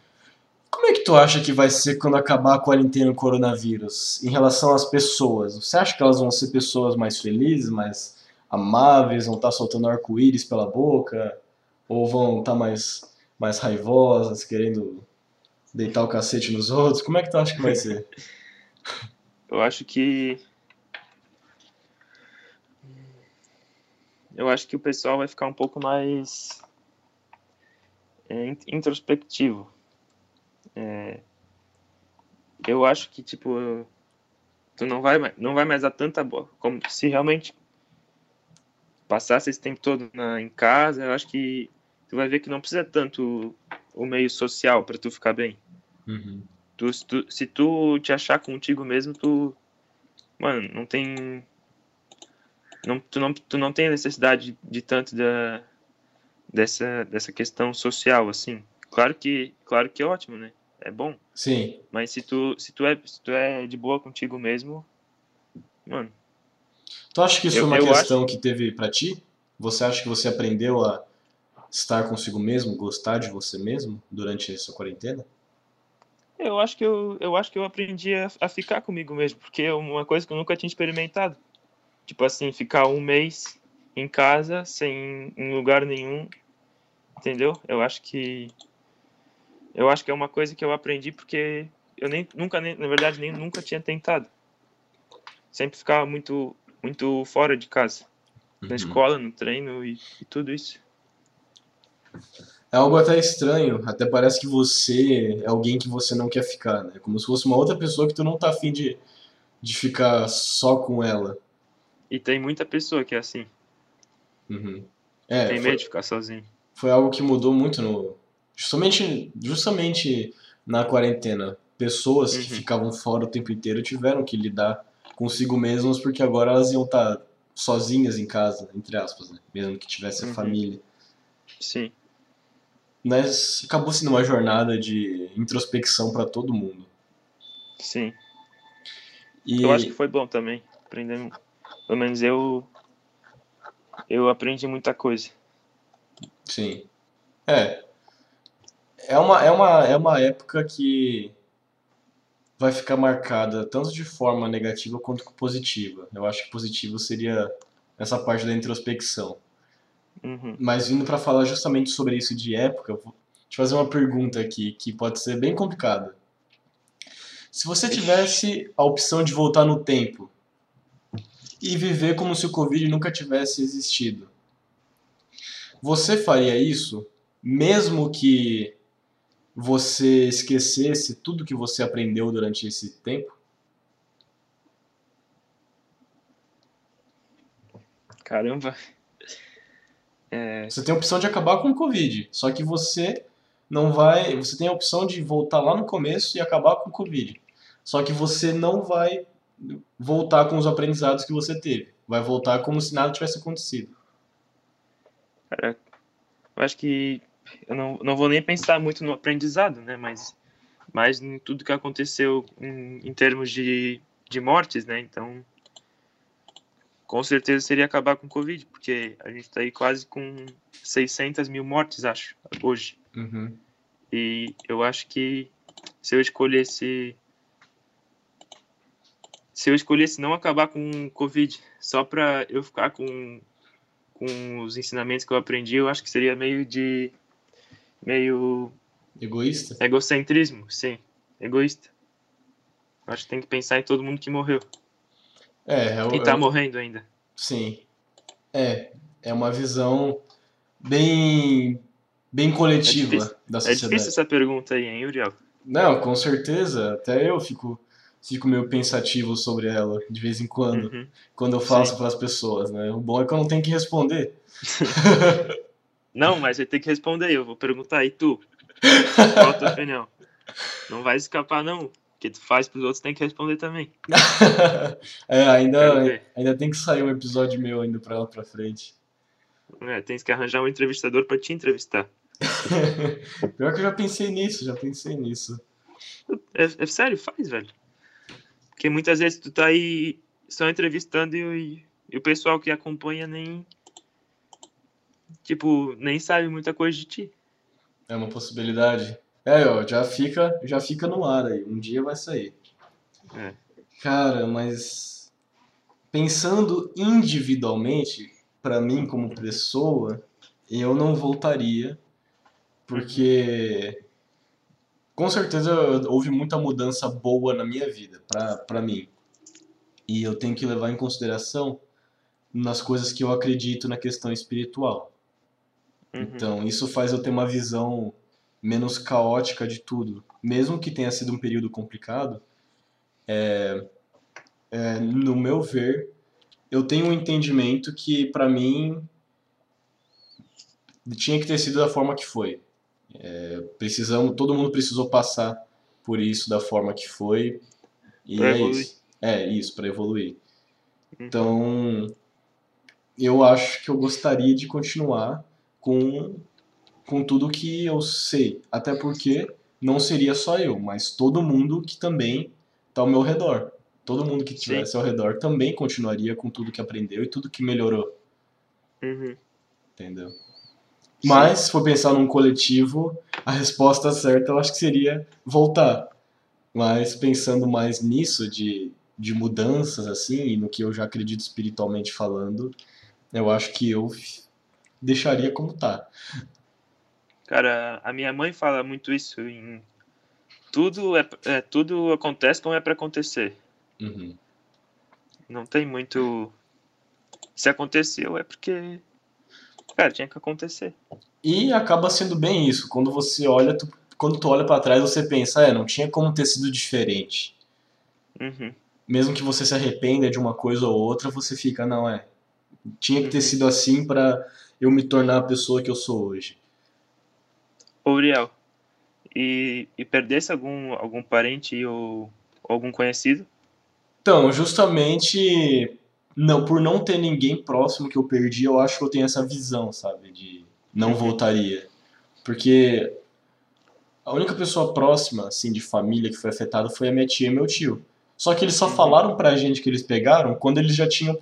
[SPEAKER 1] Como é que tu acha que vai ser quando acabar a quarentena do coronavírus em relação às pessoas? Você acha que elas vão ser pessoas mais felizes, mais amáveis, vão estar tá soltando arco-íris pela boca? Ou vão estar tá mais, mais raivosas, querendo deitar o cacete nos outros? Como é que tu acha que vai ser?
[SPEAKER 2] Eu acho que. Eu acho que o pessoal vai ficar um pouco mais é, introspectivo é, eu acho que, tipo, tu não vai, não vai mais dar tanta boa. Como se realmente passasse esse tempo todo na, em casa, eu acho que tu vai ver que não precisa tanto o meio social para tu ficar bem.
[SPEAKER 1] Uhum.
[SPEAKER 2] Tu, se, tu, se tu te achar contigo mesmo, tu. Mano, não tem. Não, tu, não, tu não tem necessidade de, tanto da, dessa, dessa questão social, assim. Claro que, claro que é ótimo, né? é bom.
[SPEAKER 1] Sim.
[SPEAKER 2] Mas se tu, se tu, é, se tu é de boa contigo mesmo, mano.
[SPEAKER 1] Tu acha que isso eu, foi uma questão acho... que teve pra ti? Você acha que você aprendeu a estar consigo mesmo, gostar de você mesmo durante essa quarentena?
[SPEAKER 2] Eu acho que eu, eu acho que eu aprendi a, a ficar comigo mesmo, porque é uma coisa que eu nunca tinha experimentado. Tipo assim, ficar um mês em casa, sem em lugar nenhum, entendeu? Eu acho que eu acho que é uma coisa que eu aprendi porque eu nem nunca nem, na verdade nem nunca tinha tentado. Sempre ficava muito muito fora de casa, uhum. na escola, no treino e, e tudo isso.
[SPEAKER 1] É algo até estranho, até parece que você é alguém que você não quer ficar, né? Como se fosse uma outra pessoa que tu não tá afim de, de ficar só com ela.
[SPEAKER 2] E tem muita pessoa que é assim.
[SPEAKER 1] Uhum.
[SPEAKER 2] É, tem medo de ficar sozinho.
[SPEAKER 1] Foi algo que mudou muito no. Justamente, justamente na quarentena. Pessoas uhum. que ficavam fora o tempo inteiro tiveram que lidar consigo mesmas porque agora elas iam estar tá sozinhas em casa, entre aspas, né? Mesmo que tivesse a uhum. família.
[SPEAKER 2] Sim
[SPEAKER 1] mas acabou sendo uma jornada de introspecção para todo mundo.
[SPEAKER 2] Sim. E... Eu acho que foi bom também. Aprender, pelo menos eu eu aprendi muita coisa.
[SPEAKER 1] Sim. É. É uma, é uma, é uma época que vai ficar marcada tanto de forma negativa quanto positiva. Eu acho que positivo seria essa parte da introspecção.
[SPEAKER 2] Uhum.
[SPEAKER 1] Mas vindo para falar justamente sobre isso de época, vou te fazer uma pergunta aqui que pode ser bem complicada. Se você tivesse a opção de voltar no tempo e viver como se o Covid nunca tivesse existido, você faria isso mesmo que você esquecesse tudo que você aprendeu durante esse tempo?
[SPEAKER 2] Caramba.
[SPEAKER 1] É... Você tem a opção de acabar com o Covid, só que você não vai. Você tem a opção de voltar lá no começo e acabar com o Covid. Só que você não vai voltar com os aprendizados que você teve. Vai voltar como se nada tivesse acontecido.
[SPEAKER 2] Cara, eu acho que eu não, não vou nem pensar muito no aprendizado, né? Mas, mas em tudo que aconteceu em, em termos de, de mortes, né? Então, com certeza seria acabar com o Covid, porque a gente está aí quase com 600 mil mortes, acho, hoje.
[SPEAKER 1] Uhum.
[SPEAKER 2] E eu acho que se eu escolhesse. Se eu escolhesse não acabar com o Covid só para eu ficar com, com os ensinamentos que eu aprendi, eu acho que seria meio de. meio.
[SPEAKER 1] Egoísta?
[SPEAKER 2] Egocentrismo, sim. Egoísta. Eu acho que tem que pensar em todo mundo que morreu.
[SPEAKER 1] É, eu,
[SPEAKER 2] e tá eu... morrendo ainda.
[SPEAKER 1] Sim. É, é uma visão bem bem coletiva é difícil, da sociedade.
[SPEAKER 2] É difícil essa pergunta aí, hein, Uriel?
[SPEAKER 1] Não, com certeza. Até eu fico fico meio pensativo sobre ela de vez em quando, uhum. quando eu faço para as pessoas, né? O bom é que eu não tenho que responder.
[SPEAKER 2] não, mas você tem que responder. Eu vou perguntar aí tu. Qual a tua opinião? Não vai escapar não que tu faz pros outros tem que responder também.
[SPEAKER 1] é, ainda, ainda tem que sair um episódio meu ainda pra lá pra frente.
[SPEAKER 2] É, tem que arranjar um entrevistador pra te entrevistar.
[SPEAKER 1] Pior que eu já pensei nisso, já pensei nisso.
[SPEAKER 2] É, é, sério, faz, velho. Porque muitas vezes tu tá aí só entrevistando e, e o pessoal que acompanha nem. Tipo, nem sabe muita coisa de ti.
[SPEAKER 1] É uma possibilidade. É, ó, já fica, já fica no ar aí. Um dia vai sair.
[SPEAKER 2] É.
[SPEAKER 1] Cara, mas pensando individualmente, para mim como pessoa, eu não voltaria, porque com certeza houve muita mudança boa na minha vida, para mim. E eu tenho que levar em consideração nas coisas que eu acredito na questão espiritual. Uhum. Então, isso faz eu ter uma visão menos caótica de tudo. Mesmo que tenha sido um período complicado, é, é, no meu ver, eu tenho um entendimento que, para mim, tinha que ter sido da forma que foi. É, precisamos, todo mundo precisou passar por isso da forma que foi. E pra é evoluir. isso. É, isso, para evoluir. Uhum. Então, eu acho que eu gostaria de continuar com com tudo que eu sei. Até porque não seria só eu, mas todo mundo que também está ao meu redor. Todo mundo que estivesse ao redor também continuaria com tudo que aprendeu e tudo que melhorou.
[SPEAKER 2] Uhum.
[SPEAKER 1] entendeu? Mas, se for pensar num coletivo, a resposta certa eu acho que seria voltar. Mas pensando mais nisso, de, de mudanças, assim, e no que eu já acredito espiritualmente falando, eu acho que eu deixaria como tá.
[SPEAKER 2] Cara, a minha mãe fala muito isso em tudo é, é tudo acontece como é para acontecer.
[SPEAKER 1] Uhum.
[SPEAKER 2] Não tem muito se aconteceu é porque cara, tinha que acontecer.
[SPEAKER 1] E acaba sendo bem isso, quando você olha, tu, quando tu olha para trás, você pensa, é, não tinha como ter sido diferente.
[SPEAKER 2] Uhum.
[SPEAKER 1] Mesmo que você se arrependa de uma coisa ou outra, você fica, não é. Tinha que ter
[SPEAKER 2] Uhum.
[SPEAKER 1] sido assim para eu me tornar a pessoa que eu sou hoje.
[SPEAKER 2] Ô, Uriel, e, e perdesse algum, algum parente ou algum conhecido?
[SPEAKER 1] Então, justamente não por não ter ninguém próximo que eu perdi, eu acho que eu tenho essa visão, sabe, de não
[SPEAKER 2] Uhum.
[SPEAKER 1] voltaria. Porque a única pessoa próxima, assim, de família que foi afetada foi a minha tia e meu tio. Só que eles só
[SPEAKER 2] Uhum.
[SPEAKER 1] falaram pra gente que eles pegaram quando eles já tinham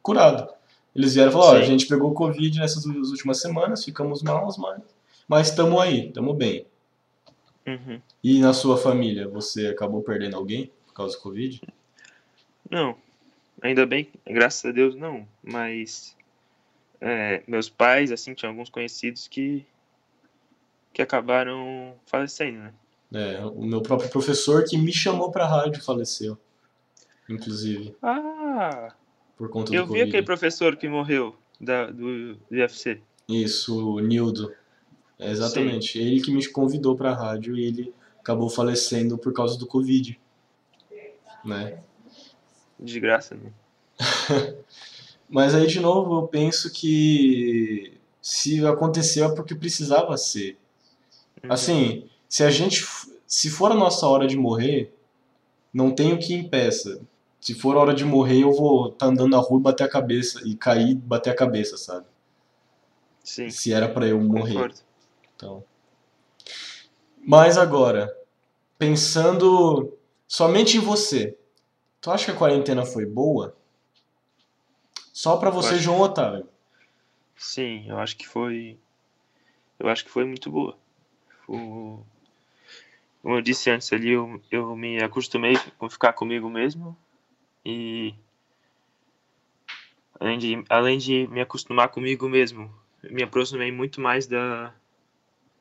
[SPEAKER 1] curado. Eles vieram e falaram, ó, a gente pegou Covid nessas últimas semanas, ficamos maus, mas mas estamos aí, estamos bem.
[SPEAKER 2] Uhum.
[SPEAKER 1] E na sua família, você acabou perdendo alguém por causa do Covid?
[SPEAKER 2] Não, ainda bem, graças a Deus não, mas é, meus pais, assim, tinham alguns conhecidos que, que acabaram falecendo, né?
[SPEAKER 1] É, o meu próprio professor que me chamou pra rádio faleceu, inclusive,
[SPEAKER 2] Ah,
[SPEAKER 1] por conta do
[SPEAKER 2] eu vi aquele professor que morreu da, do, do IFC.
[SPEAKER 1] Isso, o Nildo. É exatamente. Ele que me convidou pra rádio e ele acabou falecendo por causa do Covid. Né?
[SPEAKER 2] De graça, né?
[SPEAKER 1] Mas aí, de novo, eu penso que se aconteceu é porque precisava ser.
[SPEAKER 2] Uhum.
[SPEAKER 1] Assim, se a gente. Se for a nossa hora de morrer, não tem o que impeça. Se for a hora de morrer, eu vou estar andando na rua e bater a cabeça. E cair e bater a cabeça, sabe?
[SPEAKER 2] Sim,
[SPEAKER 1] Se era pra eu morrer.
[SPEAKER 2] concordo.
[SPEAKER 1] Então. Mas agora, pensando somente em você, tu acha que a quarentena foi boa? Só pra você. João Otávio.
[SPEAKER 2] Sim, eu acho que foi. Eu acho que foi muito boa. O- Como eu disse antes ali, eu, eu me acostumei com ficar comigo mesmo. E. Além de, além de me acostumar comigo mesmo, me aproximei muito mais da,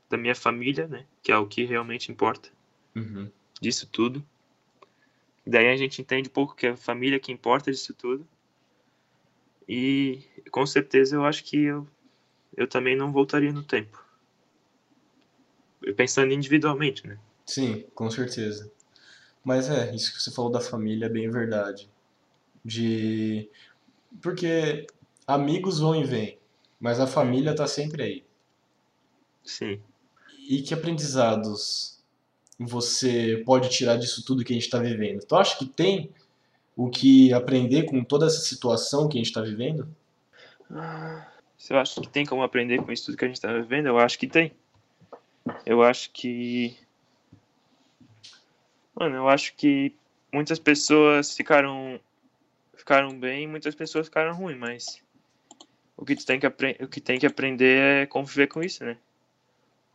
[SPEAKER 2] da minha família, né? Que é o que realmente importa
[SPEAKER 1] Uhum.
[SPEAKER 2] disso tudo. Daí a gente entende um pouco que é a família que importa disso tudo. E com certeza eu acho que eu, eu também não voltaria no tempo. Pensando individualmente, né?
[SPEAKER 1] Sim, com certeza. Mas é, isso que você falou da família é bem verdade. De. Porque amigos vão e vêm, mas a família tá sempre aí.
[SPEAKER 2] Sim.
[SPEAKER 1] E que aprendizados você pode tirar disso tudo que a gente está vivendo? Tu acha que tem o que aprender com toda essa situação que a gente está vivendo?
[SPEAKER 2] Eu acho que tem como aprender com isso tudo que a gente está vivendo, eu acho que tem. Eu acho que. Mano, eu acho que muitas pessoas ficaram ficaram bem, muitas pessoas ficaram ruins, mas o que tu tem que aprender, o que tem que aprender é conviver com isso, né?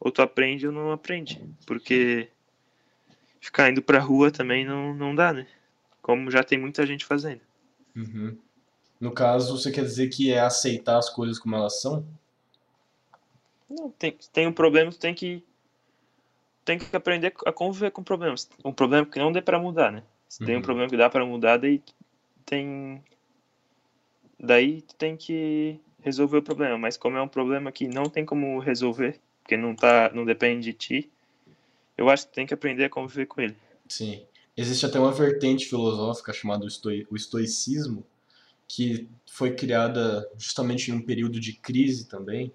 [SPEAKER 2] Ou tu aprende ou não aprende, porque ficar indo pra rua também não, não dá, né? Como já tem muita gente fazendo.
[SPEAKER 1] Uhum. No caso, você quer dizer que é aceitar as coisas como elas são?
[SPEAKER 2] Não, tem, tem um problema, tem que tem que aprender a conviver com problemas. Um problema que não dê pra mudar, né? Se tem um
[SPEAKER 1] Uhum.
[SPEAKER 2] problema que dá pra mudar, daí tem daí tem que resolver o problema, mas como é um problema que não tem como resolver, porque não tá, não depende de ti, eu acho que tem que aprender a conviver com ele.
[SPEAKER 1] Sim. Existe até uma vertente filosófica chamada o estoi- o estoicismo, que foi criada justamente em um período de crise também,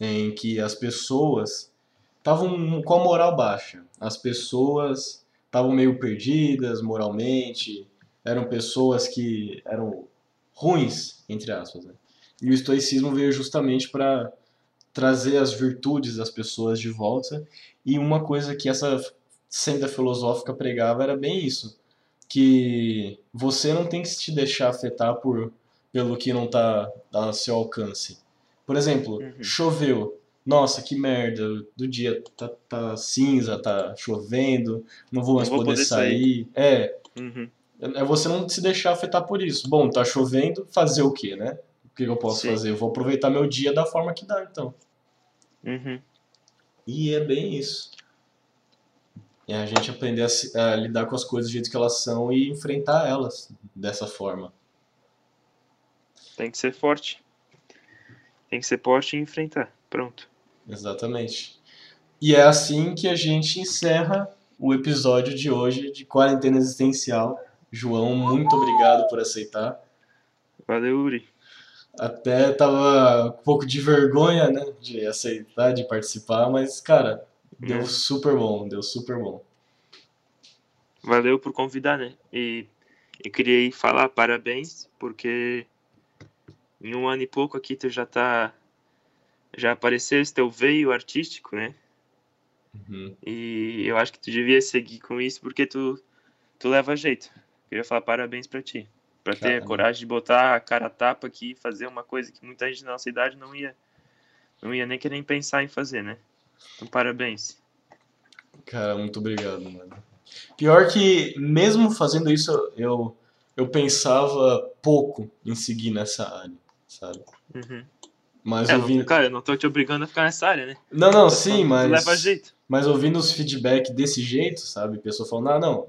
[SPEAKER 1] em que as pessoas estavam com a moral baixa. As pessoas estavam meio perdidas moralmente, eram pessoas que eram ruins, entre aspas. Né? E o estoicismo veio justamente para trazer as virtudes das pessoas de volta. E uma coisa que essa senda filosófica pregava era bem isso, que você não tem que te deixar afetar por pelo que não está ao seu alcance. Por exemplo,
[SPEAKER 2] Uhum.
[SPEAKER 1] choveu. Nossa, que merda, do dia tá, tá cinza, tá chovendo, não vou mais
[SPEAKER 2] vou
[SPEAKER 1] poder
[SPEAKER 2] poder
[SPEAKER 1] sair. É,
[SPEAKER 2] Uhum.
[SPEAKER 1] é você não se deixar afetar por isso. Bom, tá chovendo, fazer o quê, né? O que que eu posso
[SPEAKER 2] Sim.
[SPEAKER 1] fazer? Eu vou aproveitar meu dia da forma que dá, então.
[SPEAKER 2] Uhum.
[SPEAKER 1] E é bem isso. É a gente aprender a, se- a lidar com as coisas do jeito que elas são e enfrentar elas dessa forma.
[SPEAKER 2] Tem que ser forte. Tem que ser forte e enfrentar. Pronto.
[SPEAKER 1] Exatamente. E é assim que a gente encerra o episódio de hoje de Quarentena Existencial. João, muito obrigado por aceitar.
[SPEAKER 2] Valeu, Uri.
[SPEAKER 1] Até tava um pouco de vergonha, né, de aceitar, de participar, mas, cara, deu
[SPEAKER 2] Uhum.
[SPEAKER 1] super bom, deu super bom.
[SPEAKER 2] Valeu por convidar, né? E eu queria ir falar parabéns, porque em um ano e pouco aqui tu já tá. Já apareceu esse teu veio artístico, né?
[SPEAKER 1] Uhum.
[SPEAKER 2] E eu acho que tu devia seguir com isso porque tu, tu leva jeito. Queria falar parabéns pra ti. Pra ter a coragem de botar a cara a tapa aqui e fazer uma coisa que muita gente na nossa idade não ia, não ia nem querer pensar em fazer, né? Então, parabéns.
[SPEAKER 1] Cara, muito obrigado, mano. Pior que, mesmo fazendo isso, eu, eu pensava pouco em seguir nessa área, sabe?
[SPEAKER 2] Uhum.
[SPEAKER 1] Mas
[SPEAKER 2] É,
[SPEAKER 1] ouvindo.
[SPEAKER 2] cara, eu não tô te obrigando a ficar nessa área, né?
[SPEAKER 1] Não, não, sim, mas.
[SPEAKER 2] Leva jeito.
[SPEAKER 1] Mas ouvindo os feedback desse jeito, sabe? Pessoa falando, ah, não,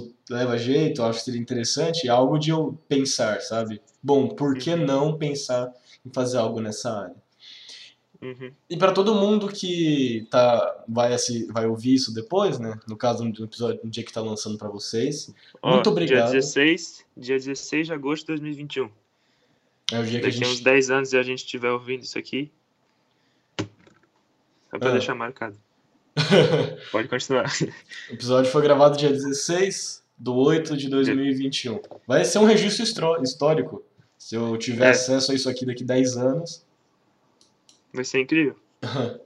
[SPEAKER 1] tu leva jeito, eu acho que seria interessante, é algo de eu pensar, sabe? Bom, por que
[SPEAKER 2] Uhum.
[SPEAKER 1] não pensar em fazer algo nessa área?
[SPEAKER 2] Uhum.
[SPEAKER 1] E para todo mundo que tá, vai, assi- vai ouvir isso depois, né? No caso do episódio, no dia que tá lançando para vocês,
[SPEAKER 2] Ó,
[SPEAKER 1] Muito obrigado.
[SPEAKER 2] Dia 16, dia 16 de agosto de 2021.
[SPEAKER 1] é o dia que a
[SPEAKER 2] Daqui a uns
[SPEAKER 1] gente
[SPEAKER 2] 10 anos e a gente estiver ouvindo isso aqui. Só pra
[SPEAKER 1] Ah.
[SPEAKER 2] deixar marcado. Pode continuar.
[SPEAKER 1] O episódio foi gravado dia 16 do 8 de 2021. Vai ser um registro histórico. Se eu tiver
[SPEAKER 2] É.
[SPEAKER 1] acesso a isso aqui daqui 10 anos.
[SPEAKER 2] Vai ser incrível.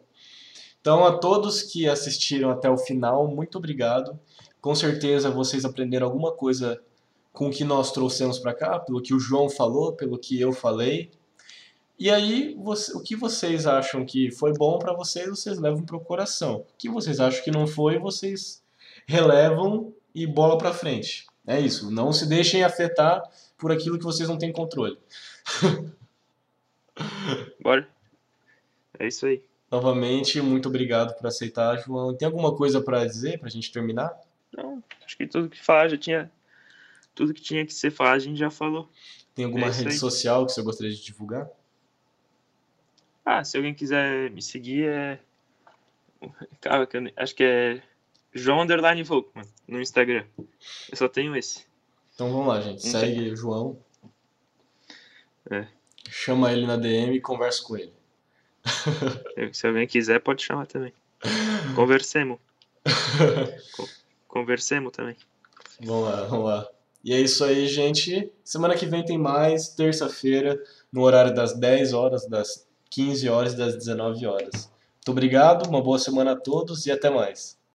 [SPEAKER 1] Então, a todos que assistiram até o final, muito obrigado. Com certeza vocês aprenderam alguma coisa com o que nós trouxemos para cá, pelo que o João falou, pelo que eu falei. E aí, você- o que vocês acham que foi bom para vocês, vocês levam para o coração. O que vocês acham que não foi, vocês relevam e bola para frente. É isso. Não se deixem afetar por aquilo que vocês não têm controle.
[SPEAKER 2] Bora? É isso aí.
[SPEAKER 1] Novamente, muito obrigado por aceitar, João. Tem alguma coisa para dizer para a gente terminar?
[SPEAKER 2] Não, acho que tudo que falar já tinha. Tudo que tinha que ser falado a gente já falou.
[SPEAKER 1] Tem alguma
[SPEAKER 2] É
[SPEAKER 1] rede
[SPEAKER 2] aí.
[SPEAKER 1] social que você gostaria de divulgar?
[SPEAKER 2] Ah, se alguém quiser me seguir é. Cara, acho que é João Underline Volkman no Instagram. Eu só tenho esse.
[SPEAKER 1] Então vamos lá, gente. Segue o João.
[SPEAKER 2] É.
[SPEAKER 1] Chama ele na DM e conversa com ele.
[SPEAKER 2] Se alguém quiser, pode chamar também. Conversemos. Conversemos também.
[SPEAKER 1] vamos lá, vamos lá. E é isso aí, gente. Semana que vem tem mais, terça-feira, no horário das 10 horas, das 15 horas das 19 horas. Muito obrigado, uma boa semana a todos e até mais.